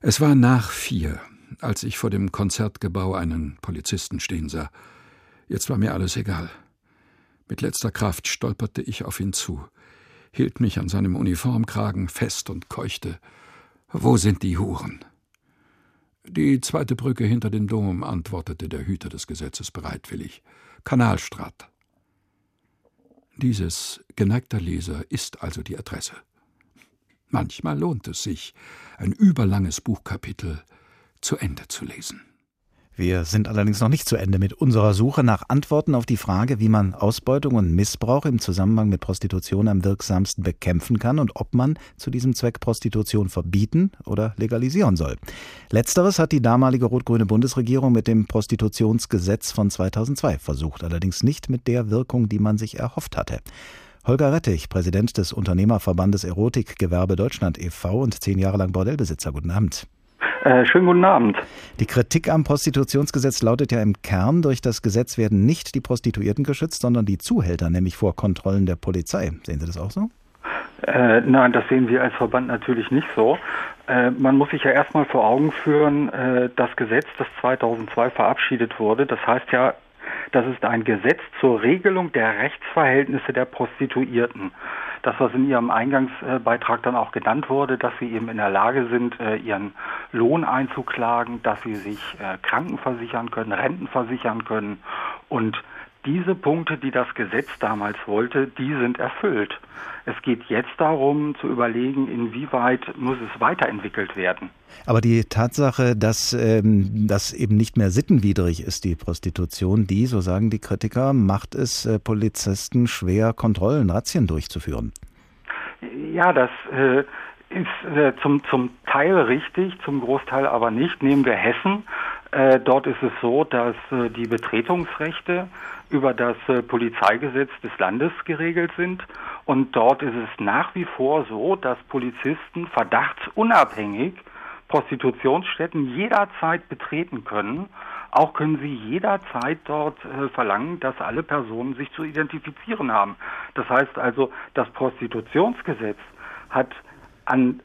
[SPEAKER 14] Es war nach vier, als ich vor dem Konzertgebau einen Polizisten stehen sah. Jetzt war mir alles egal. Mit letzter Kraft stolperte ich auf ihn zu, hielt mich an seinem Uniformkragen fest und keuchte. Wo sind die Huren? Die zweite Brücke hinter dem Dom, antwortete der Hüter des Gesetzes bereitwillig. Kanalstraat. Dieses, geneigter Leser, ist also die Adresse. Manchmal lohnt es sich, ein überlanges Buchkapitel zu Ende zu lesen.
[SPEAKER 2] Wir sind allerdings noch nicht zu Ende mit unserer Suche nach Antworten auf die Frage, wie man Ausbeutung und Missbrauch im Zusammenhang mit Prostitution am wirksamsten bekämpfen kann und ob man zu diesem Zweck Prostitution verbieten oder legalisieren soll. Letzteres hat die damalige rot-grüne Bundesregierung mit dem Prostitutionsgesetz von 2002 versucht, allerdings nicht mit der Wirkung, die man sich erhofft hatte. Holger Rettich, Präsident des Unternehmerverbandes Erotikgewerbe Deutschland e.V. und zehn Jahre lang Bordellbesitzer. Guten Abend.
[SPEAKER 21] Äh, schönen guten Abend.
[SPEAKER 2] Die Kritik am Prostitutionsgesetz lautet ja im Kern, durch das Gesetz werden nicht die Prostituierten geschützt, sondern die Zuhälter, nämlich vor Kontrollen der Polizei. Sehen Sie das auch so?
[SPEAKER 21] Äh, nein, das sehen wir als Verband natürlich nicht so. Äh, man muss sich ja erstmal vor Augen führen, äh, das Gesetz, das 2002 verabschiedet wurde, das heißt ja das ist ein Gesetz zur Regelung der Rechtsverhältnisse der Prostituierten. Das, was in Ihrem Eingangsbeitrag dann auch genannt wurde, dass sie eben in der Lage sind, äh, ihren Lohn einzuklagen, dass sie sich äh, Kranken versichern können, Renten versichern können und diese Punkte, die das Gesetz damals wollte, die sind erfüllt. Es geht jetzt darum zu überlegen, inwieweit muss es weiterentwickelt werden.
[SPEAKER 2] Aber die Tatsache, dass ähm, das eben nicht mehr sittenwidrig ist, die Prostitution, die, so sagen die Kritiker, macht es äh, Polizisten schwer, Kontrollen, Razzien durchzuführen.
[SPEAKER 21] Ja, das äh, ist äh, zum, zum Teil richtig, zum Großteil aber nicht. Nehmen wir Hessen. Äh, dort ist es so, dass äh, die Betretungsrechte über das äh, Polizeigesetz des Landes geregelt sind. Und dort ist es nach wie vor so, dass Polizisten verdachtsunabhängig Prostitutionsstätten jederzeit betreten können. Auch können sie jederzeit dort äh, verlangen, dass alle Personen sich zu identifizieren haben. Das heißt also, das Prostitutionsgesetz hat an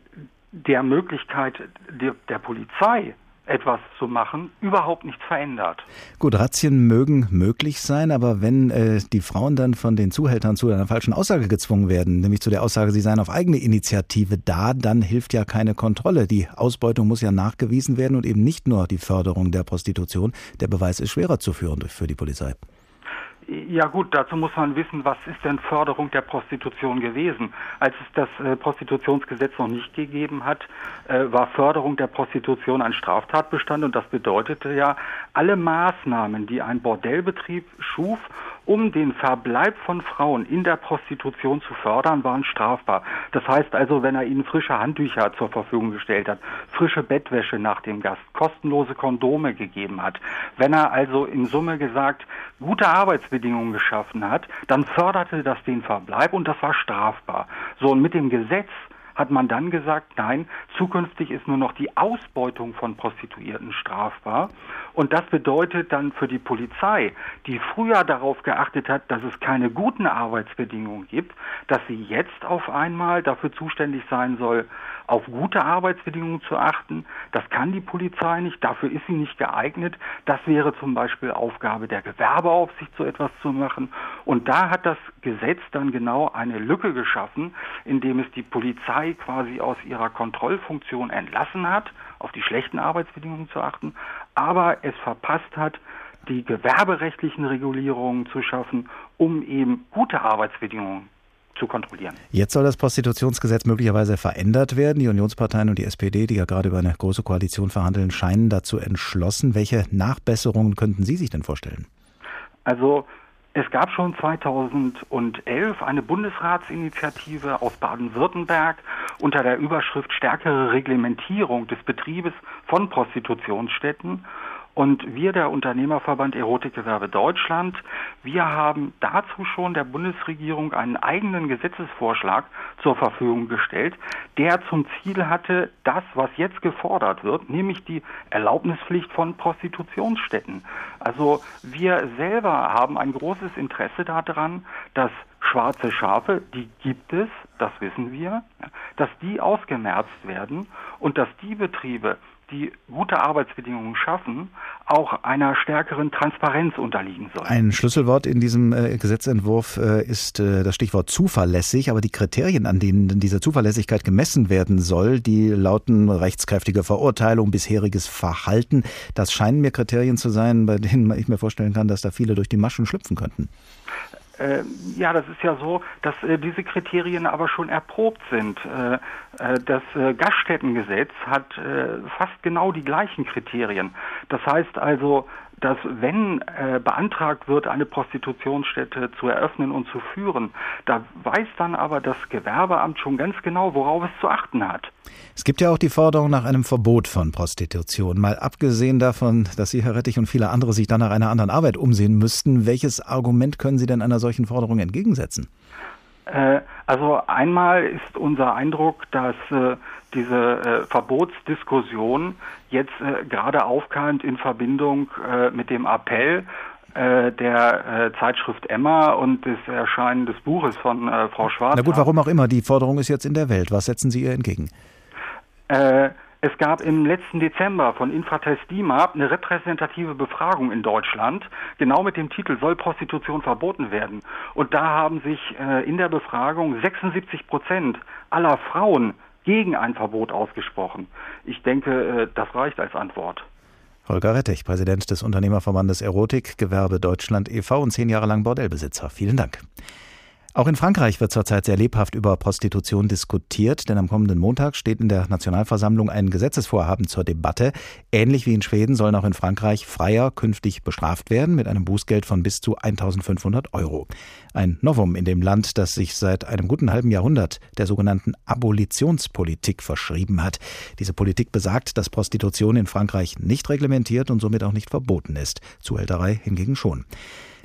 [SPEAKER 21] der Möglichkeit der, der Polizei etwas zu machen, überhaupt nichts verändert.
[SPEAKER 2] Gut, Razzien mögen möglich sein, aber wenn äh, die Frauen dann von den Zuhältern zu einer falschen Aussage gezwungen werden, nämlich zu der Aussage, sie seien auf eigene Initiative da, dann hilft ja keine Kontrolle. Die Ausbeutung muss ja nachgewiesen werden und eben nicht nur die Förderung der Prostitution. Der Beweis ist schwerer zu führen für die Polizei.
[SPEAKER 21] Ja gut, dazu muss man wissen, was ist denn Förderung der Prostitution gewesen? Als es das äh, Prostitutionsgesetz noch nicht gegeben hat, äh, war Förderung der Prostitution ein Straftatbestand und das bedeutete ja, alle Maßnahmen, die ein Bordellbetrieb schuf, um den Verbleib von Frauen in der Prostitution zu fördern, waren strafbar. Das heißt also, wenn er ihnen frische Handtücher zur Verfügung gestellt hat, frische Bettwäsche nach dem Gast, kostenlose Kondome gegeben hat, wenn er also in Summe gesagt gute Arbeitsbedingungen geschaffen hat, dann förderte das den Verbleib und das war strafbar. So, und mit dem Gesetz hat man dann gesagt, nein, zukünftig ist nur noch die Ausbeutung von Prostituierten strafbar. Und das bedeutet dann für die Polizei, die früher darauf geachtet hat, dass es keine guten Arbeitsbedingungen gibt, dass sie jetzt auf einmal dafür zuständig sein soll, auf gute Arbeitsbedingungen zu achten. Das kann die Polizei nicht, dafür ist sie nicht geeignet. Das wäre zum Beispiel Aufgabe der Gewerbeaufsicht, so etwas zu machen. Und da hat das Gesetz dann genau eine Lücke geschaffen, indem es die Polizei quasi aus ihrer Kontrollfunktion entlassen hat, auf die schlechten Arbeitsbedingungen zu achten, aber es verpasst hat, die gewerberechtlichen Regulierungen zu schaffen, um eben gute Arbeitsbedingungen zu kontrollieren.
[SPEAKER 2] Jetzt soll das Prostitutionsgesetz möglicherweise verändert werden. Die Unionsparteien und die SPD, die ja gerade über eine große Koalition verhandeln, scheinen dazu entschlossen. Welche Nachbesserungen könnten Sie sich denn vorstellen?
[SPEAKER 21] Also es gab schon 2011 eine Bundesratsinitiative aus Baden-Württemberg unter der Überschrift stärkere Reglementierung des Betriebes von Prostitutionsstätten. Und wir, der Unternehmerverband Erotikgewerbe Deutschland, wir haben dazu schon der Bundesregierung einen eigenen Gesetzesvorschlag zur Verfügung gestellt, der zum Ziel hatte, das, was jetzt gefordert wird, nämlich die Erlaubnispflicht von Prostitutionsstätten. Also wir selber haben ein großes Interesse daran, dass schwarze Schafe, die gibt es, das wissen wir, dass die ausgemerzt werden und dass die Betriebe, die gute Arbeitsbedingungen schaffen, auch einer stärkeren Transparenz unterliegen sollen.
[SPEAKER 2] Ein Schlüsselwort in diesem äh, Gesetzentwurf äh, ist äh, das Stichwort zuverlässig, aber die Kriterien, an denen diese Zuverlässigkeit gemessen werden soll, die lauten rechtskräftige Verurteilung, bisheriges Verhalten. Das scheinen mir Kriterien zu sein, bei denen ich mir vorstellen kann, dass da viele durch die Maschen schlüpfen könnten.
[SPEAKER 21] Äh, ja, das ist ja so, dass äh, diese Kriterien aber schon erprobt sind. Äh das äh, Gaststättengesetz hat äh, fast genau die gleichen Kriterien. Das heißt also, dass wenn äh, beantragt wird, eine Prostitutionsstätte zu eröffnen und zu führen, da weiß dann aber das Gewerbeamt schon ganz genau, worauf es zu achten hat.
[SPEAKER 2] Es gibt ja auch die Forderung nach einem Verbot von Prostitution. Mal abgesehen davon, dass Sie, Herr Rettich, und viele andere sich dann nach einer anderen Arbeit umsehen müssten, welches Argument können Sie denn einer solchen Forderung entgegensetzen?
[SPEAKER 21] Äh, also einmal ist unser Eindruck, dass äh, diese äh, Verbotsdiskussion jetzt äh, gerade aufkam in Verbindung mit dem Appell der Zeitschrift Emma und des Erscheinen des Buches von Frau Schwarz.
[SPEAKER 2] Na gut, warum auch immer, die Forderung ist jetzt in der Welt. Was setzen Sie ihr entgegen?
[SPEAKER 21] Es gab im letzten Dezember von Infratest DIMAP eine repräsentative Befragung in Deutschland, genau mit dem Titel Soll Prostitution verboten werden? Und da haben sich äh, in der Befragung 76 Prozent aller Frauen gegen ein Verbot ausgesprochen. Ich denke, äh, das reicht als Antwort.
[SPEAKER 2] Holger Rettich, Präsident des Unternehmerverbandes Erotik Gewerbe Deutschland e.V. und zehn Jahre lang Bordellbesitzer. Vielen Dank. Auch in Frankreich wird zurzeit sehr lebhaft über Prostitution diskutiert, denn am kommenden Montag steht in der Nationalversammlung ein Gesetzesvorhaben zur Debatte. Ähnlich wie in Schweden sollen auch in Frankreich Freier künftig bestraft werden mit einem Bußgeld von bis zu 1500 Euro. Ein Novum in dem Land, das sich seit einem guten halben Jahrhundert der sogenannten Abolitionspolitik verschrieben hat. Diese Politik besagt, dass Prostitution in Frankreich nicht reglementiert und somit auch nicht verboten ist. Zuhälterei hingegen schon.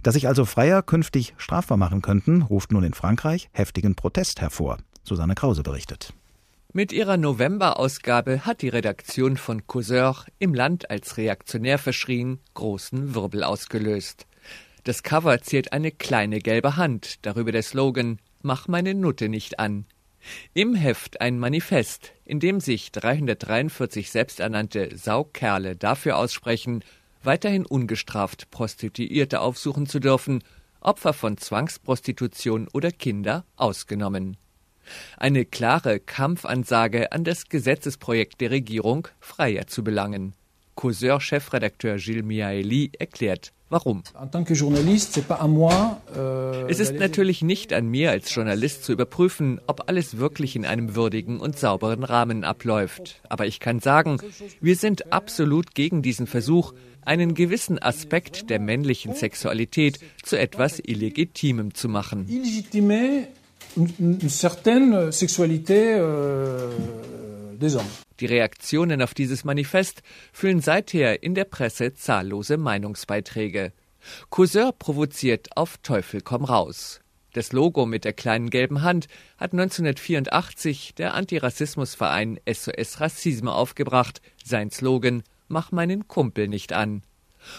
[SPEAKER 2] Dass sich also Freier künftig strafbar machen könnten, ruft nun in Frankreich heftigen Protest hervor. Susanne Krause berichtet.
[SPEAKER 22] Mit ihrer November-Ausgabe hat die Redaktion von Causeur im Land als reaktionär verschrien großen Wirbel ausgelöst. Das Cover ziert eine kleine gelbe Hand, darüber der Slogan Mach meine Nutte nicht an. Im Heft ein Manifest, in dem sich 343 selbsternannte Saukerle dafür aussprechen, weiterhin ungestraft Prostituierte aufsuchen zu dürfen, Opfer von Zwangsprostitution oder Kinder ausgenommen. Eine klare Kampfansage an das Gesetzesprojekt der Regierung, Freier zu belangen. Causeur-Chefredakteur Gilles Miaeli erklärt, warum. Euh, es ist natürlich nicht an mir als Journalist zu überprüfen, ob alles wirklich in einem würdigen und sauberen Rahmen abläuft. Aber ich kann sagen, wir sind absolut gegen diesen Versuch, einen gewissen Aspekt der männlichen Sexualität zu etwas Illegitimem zu machen. Die Reaktionen auf dieses Manifest füllen seither in der Presse zahllose Meinungsbeiträge. Courseur provoziert auf Teufel komm raus. Das Logo mit der kleinen gelben Hand hat 1984 der Antirassismusverein SOS Rassisme aufgebracht. Sein Slogan Mach meinen Kumpel nicht an.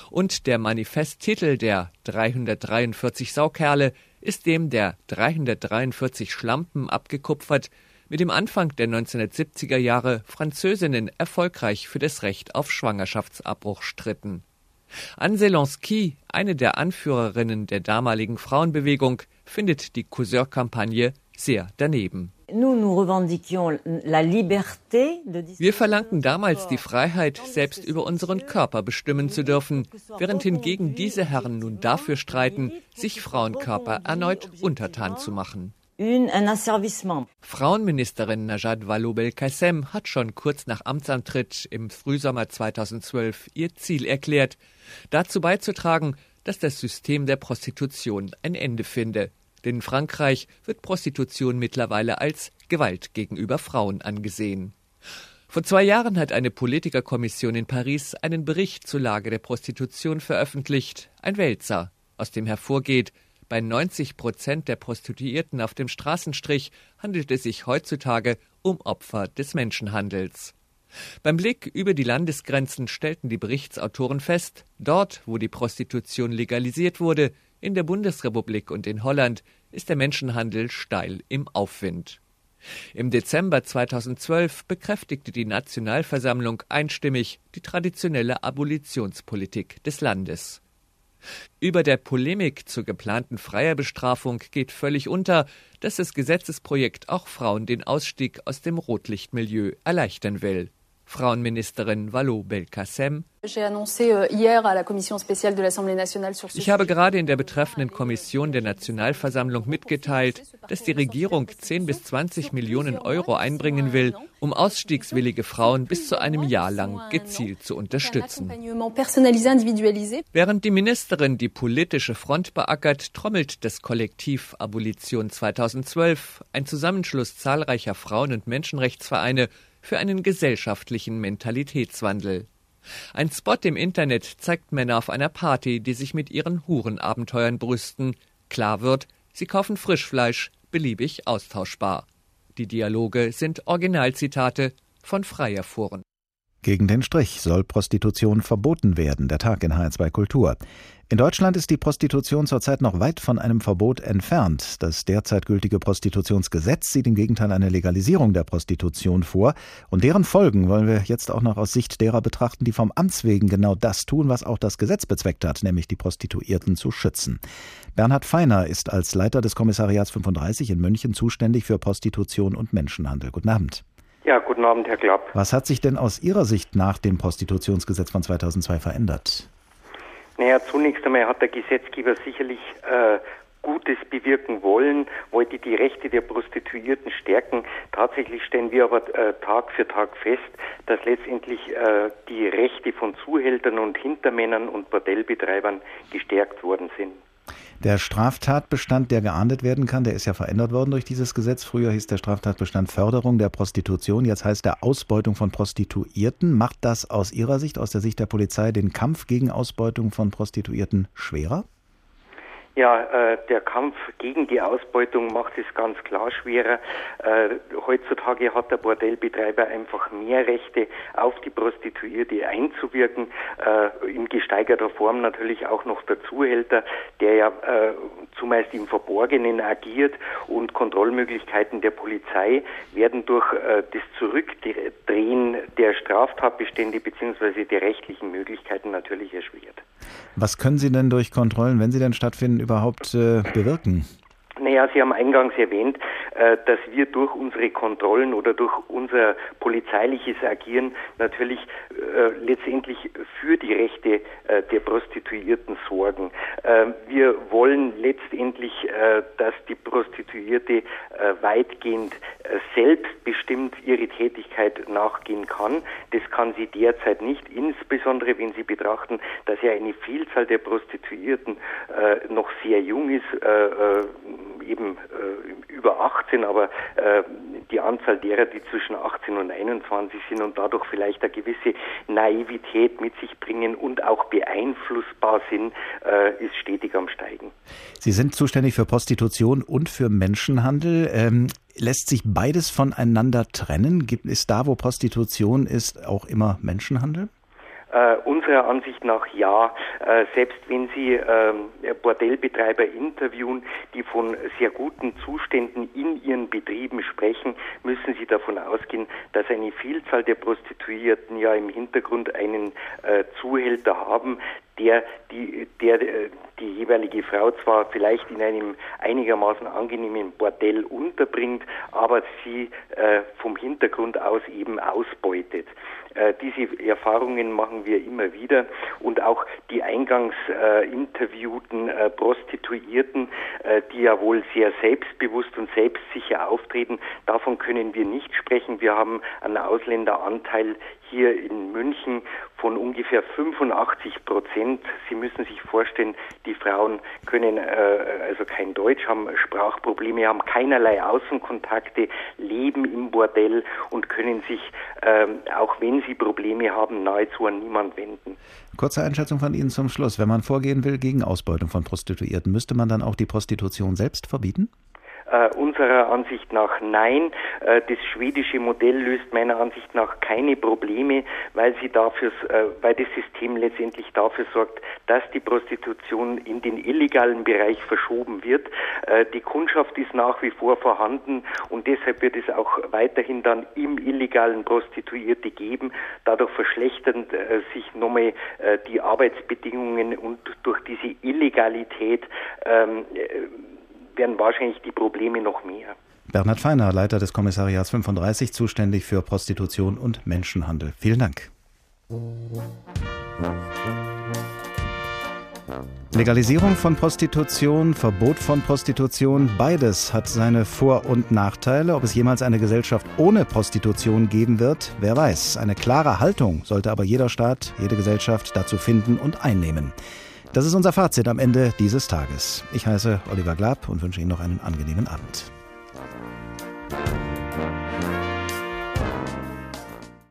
[SPEAKER 22] Und der Manifesttitel der 343 Saukerle ist dem der 343 Schlampen abgekupfert, mit dem Anfang der 1970er Jahre Französinnen erfolgreich für das Recht auf Schwangerschaftsabbruch stritten. Anne Zelensky, eine der Anführerinnen der damaligen Frauenbewegung, findet die Courseur-Kampagne sehr daneben. Wir verlangten damals die Freiheit, selbst über unseren Körper bestimmen zu dürfen, während hingegen diese Herren nun dafür streiten, sich Frauenkörper erneut untertan zu machen. Frauenministerin Najat Vallaud-Belkacem hat schon kurz nach Amtsantritt im Frühsommer 2012 ihr Ziel erklärt, dazu beizutragen, dass das System der Prostitution ein Ende finde Denn in Frankreich wird Prostitution mittlerweile als Gewalt gegenüber Frauen angesehen. Vor zwei Jahren hat eine Politikerkommission in Paris einen Bericht zur Lage der Prostitution veröffentlicht, ein Wälzer, aus dem hervorgeht, bei 90 Prozent der Prostituierten auf dem Straßenstrich handelt es sich heutzutage um Opfer des Menschenhandels. Beim Blick über die Landesgrenzen stellten die Berichtsautoren fest, dort, wo die Prostitution legalisiert wurde, in der Bundesrepublik und in Holland, ist der Menschenhandel steil im Aufwind. Im Dezember 2012 bekräftigte die Nationalversammlung einstimmig die traditionelle Abolitionspolitik des Landes. Über der Polemik zur geplanten Freierbestrafung geht völlig unter, dass das Gesetzesprojekt auch Frauen den Ausstieg aus dem Rotlichtmilieu erleichtern will. Frauenministerin Valo Belkacem. Euh, ich habe gerade in der betreffenden Kommission der Nationalversammlung mitgeteilt, dass die Regierung 10 bis 20 Millionen Euro einbringen will, um ausstiegswillige Frauen bis zu einem Jahr lang gezielt zu unterstützen. Während die Ministerin die politische Front beackert, trommelt das Kollektiv Abolition 2012, ein Zusammenschluss zahlreicher Frauen- und Menschenrechtsvereine, für einen gesellschaftlichen Mentalitätswandel. Ein Spot im Internet zeigt Männer auf einer Party, die sich mit ihren Hurenabenteuern brüsten. Klar wird, sie kaufen Frischfleisch, beliebig austauschbar. Die Dialoge sind Originalzitate von Freier Foren.
[SPEAKER 2] Gegen den Strich soll Prostitution verboten werden, der Tag in HR2 Kultur. In Deutschland ist die Prostitution zurzeit noch weit von einem Verbot entfernt. Das derzeit gültige Prostitutionsgesetz sieht im Gegenteil eine Legalisierung der Prostitution vor. Und deren Folgen wollen wir jetzt auch noch aus Sicht derer betrachten, die vom Amts wegen genau das tun, was auch das Gesetz bezweckt hat, nämlich die Prostituierten zu schützen. Bernhard Feiner ist als Leiter des Kommissariats 35 in München zuständig für Prostitution und Menschenhandel. Guten Abend.
[SPEAKER 23] Ja, guten Abend, Herr Klapp.
[SPEAKER 2] Was hat sich denn aus Ihrer Sicht nach dem Prostitutionsgesetz von 2002 verändert?
[SPEAKER 23] Naja, zunächst einmal hat der Gesetzgeber sicherlich äh, Gutes bewirken wollen, wollte die Rechte der Prostituierten stärken. Tatsächlich stellen wir aber äh, Tag für Tag fest, dass letztendlich äh, die Rechte von Zuhältern und Hintermännern und Bordellbetreibern gestärkt worden sind.
[SPEAKER 2] Der Straftatbestand, der geahndet werden kann, der ist ja verändert worden durch dieses Gesetz. Früher hieß der Straftatbestand Förderung der Prostitution, jetzt heißt er Ausbeutung von Prostituierten. Macht das aus Ihrer Sicht, aus der Sicht der Polizei, den Kampf gegen Ausbeutung von Prostituierten schwerer?
[SPEAKER 23] Ja, äh, der Kampf gegen die Ausbeutung macht es ganz klar schwerer. Äh, heutzutage hat der Bordellbetreiber einfach mehr Rechte, auf die Prostituierte einzuwirken. Äh, in gesteigerter Form natürlich auch noch der Zuhälter, der ja äh, zumeist im Verborgenen agiert und Kontrollmöglichkeiten der Polizei werden durch äh, das Zurückdrehen der Straftatbestände bzw. der rechtlichen Möglichkeiten natürlich erschwert.
[SPEAKER 2] Was können Sie denn durch Kontrollen, wenn sie denn stattfinden, überhaupt äh, bewirken?
[SPEAKER 23] Naja, Sie haben eingangs erwähnt, äh, dass wir durch unsere Kontrollen oder durch unser polizeiliches Agieren natürlich äh, letztendlich für die Rechte äh, der Prostituierten sorgen. Wir wollen letztendlich, dass die Prostituierte weitgehend selbstbestimmt ihre Tätigkeit nachgehen kann. Das kann sie derzeit nicht, insbesondere wenn Sie betrachten, dass ja eine Vielzahl der Prostituierten noch sehr jung ist eben äh, über 18, aber äh, die Anzahl derer, die zwischen 18 und 21 sind und dadurch vielleicht eine gewisse Naivität mit sich bringen und auch beeinflussbar sind, äh, ist stetig am Steigen.
[SPEAKER 2] Sie sind zuständig für Prostitution und für Menschenhandel. Ähm, lässt sich beides voneinander trennen? Gibt es da, wo Prostitution ist, auch immer Menschenhandel?
[SPEAKER 23] Äh, unserer Ansicht nach ja. Äh, selbst wenn Sie äh, Bordellbetreiber interviewen, die von sehr guten Zuständen in ihren Betrieben sprechen, müssen Sie davon ausgehen, dass eine Vielzahl der Prostituierten ja im Hintergrund einen äh, Zuhälter haben, der die, der äh, die jeweilige Frau zwar vielleicht in einem einigermaßen angenehmen Bordell unterbringt, aber sie äh, vom Hintergrund aus eben ausbeutet. Äh, diese Erfahrungen machen wir immer wieder und auch die eingangs äh, interviewten äh, Prostituierten, äh, die ja wohl sehr selbstbewusst und selbstsicher auftreten, davon können wir nicht sprechen. Wir haben einen Ausländeranteil hier in München von ungefähr 85 Prozent. Sie müssen sich vorstellen, die die Frauen können äh, also kein Deutsch, haben Sprachprobleme, haben keinerlei Außenkontakte, leben im Bordell und können sich, ähm, auch wenn sie Probleme haben, nahezu an niemand wenden.
[SPEAKER 2] Kurze Einschätzung von Ihnen zum Schluss. Wenn man vorgehen will gegen Ausbeutung von Prostituierten, müsste man dann auch die Prostitution selbst verbieten?
[SPEAKER 23] Äh, unserer Ansicht nach nein. Äh, das schwedische Modell löst meiner Ansicht nach keine Probleme, weil sie dafür, äh, weil das System letztendlich dafür sorgt, dass die Prostitution in den illegalen Bereich verschoben wird. Äh, die Kundschaft ist nach wie vor vorhanden und deshalb wird es auch weiterhin dann im illegalen Prostituierte geben. Dadurch verschlechtern äh, sich nochmal äh, die Arbeitsbedingungen und durch diese Illegalität ähm, werden wahrscheinlich die Probleme noch mehr.
[SPEAKER 2] Bernhard Feiner, Leiter des Kommissariats 35, zuständig für Prostitution und Menschenhandel. Vielen Dank. Legalisierung von Prostitution, Verbot von Prostitution, beides hat seine Vor- und Nachteile. Ob es jemals eine Gesellschaft ohne Prostitution geben wird, wer weiß. Eine klare Haltung sollte aber jeder Staat, jede Gesellschaft dazu finden und einnehmen. Das ist unser Fazit am Ende dieses Tages. Ich heiße Oliver Glab und wünsche Ihnen noch einen angenehmen Abend.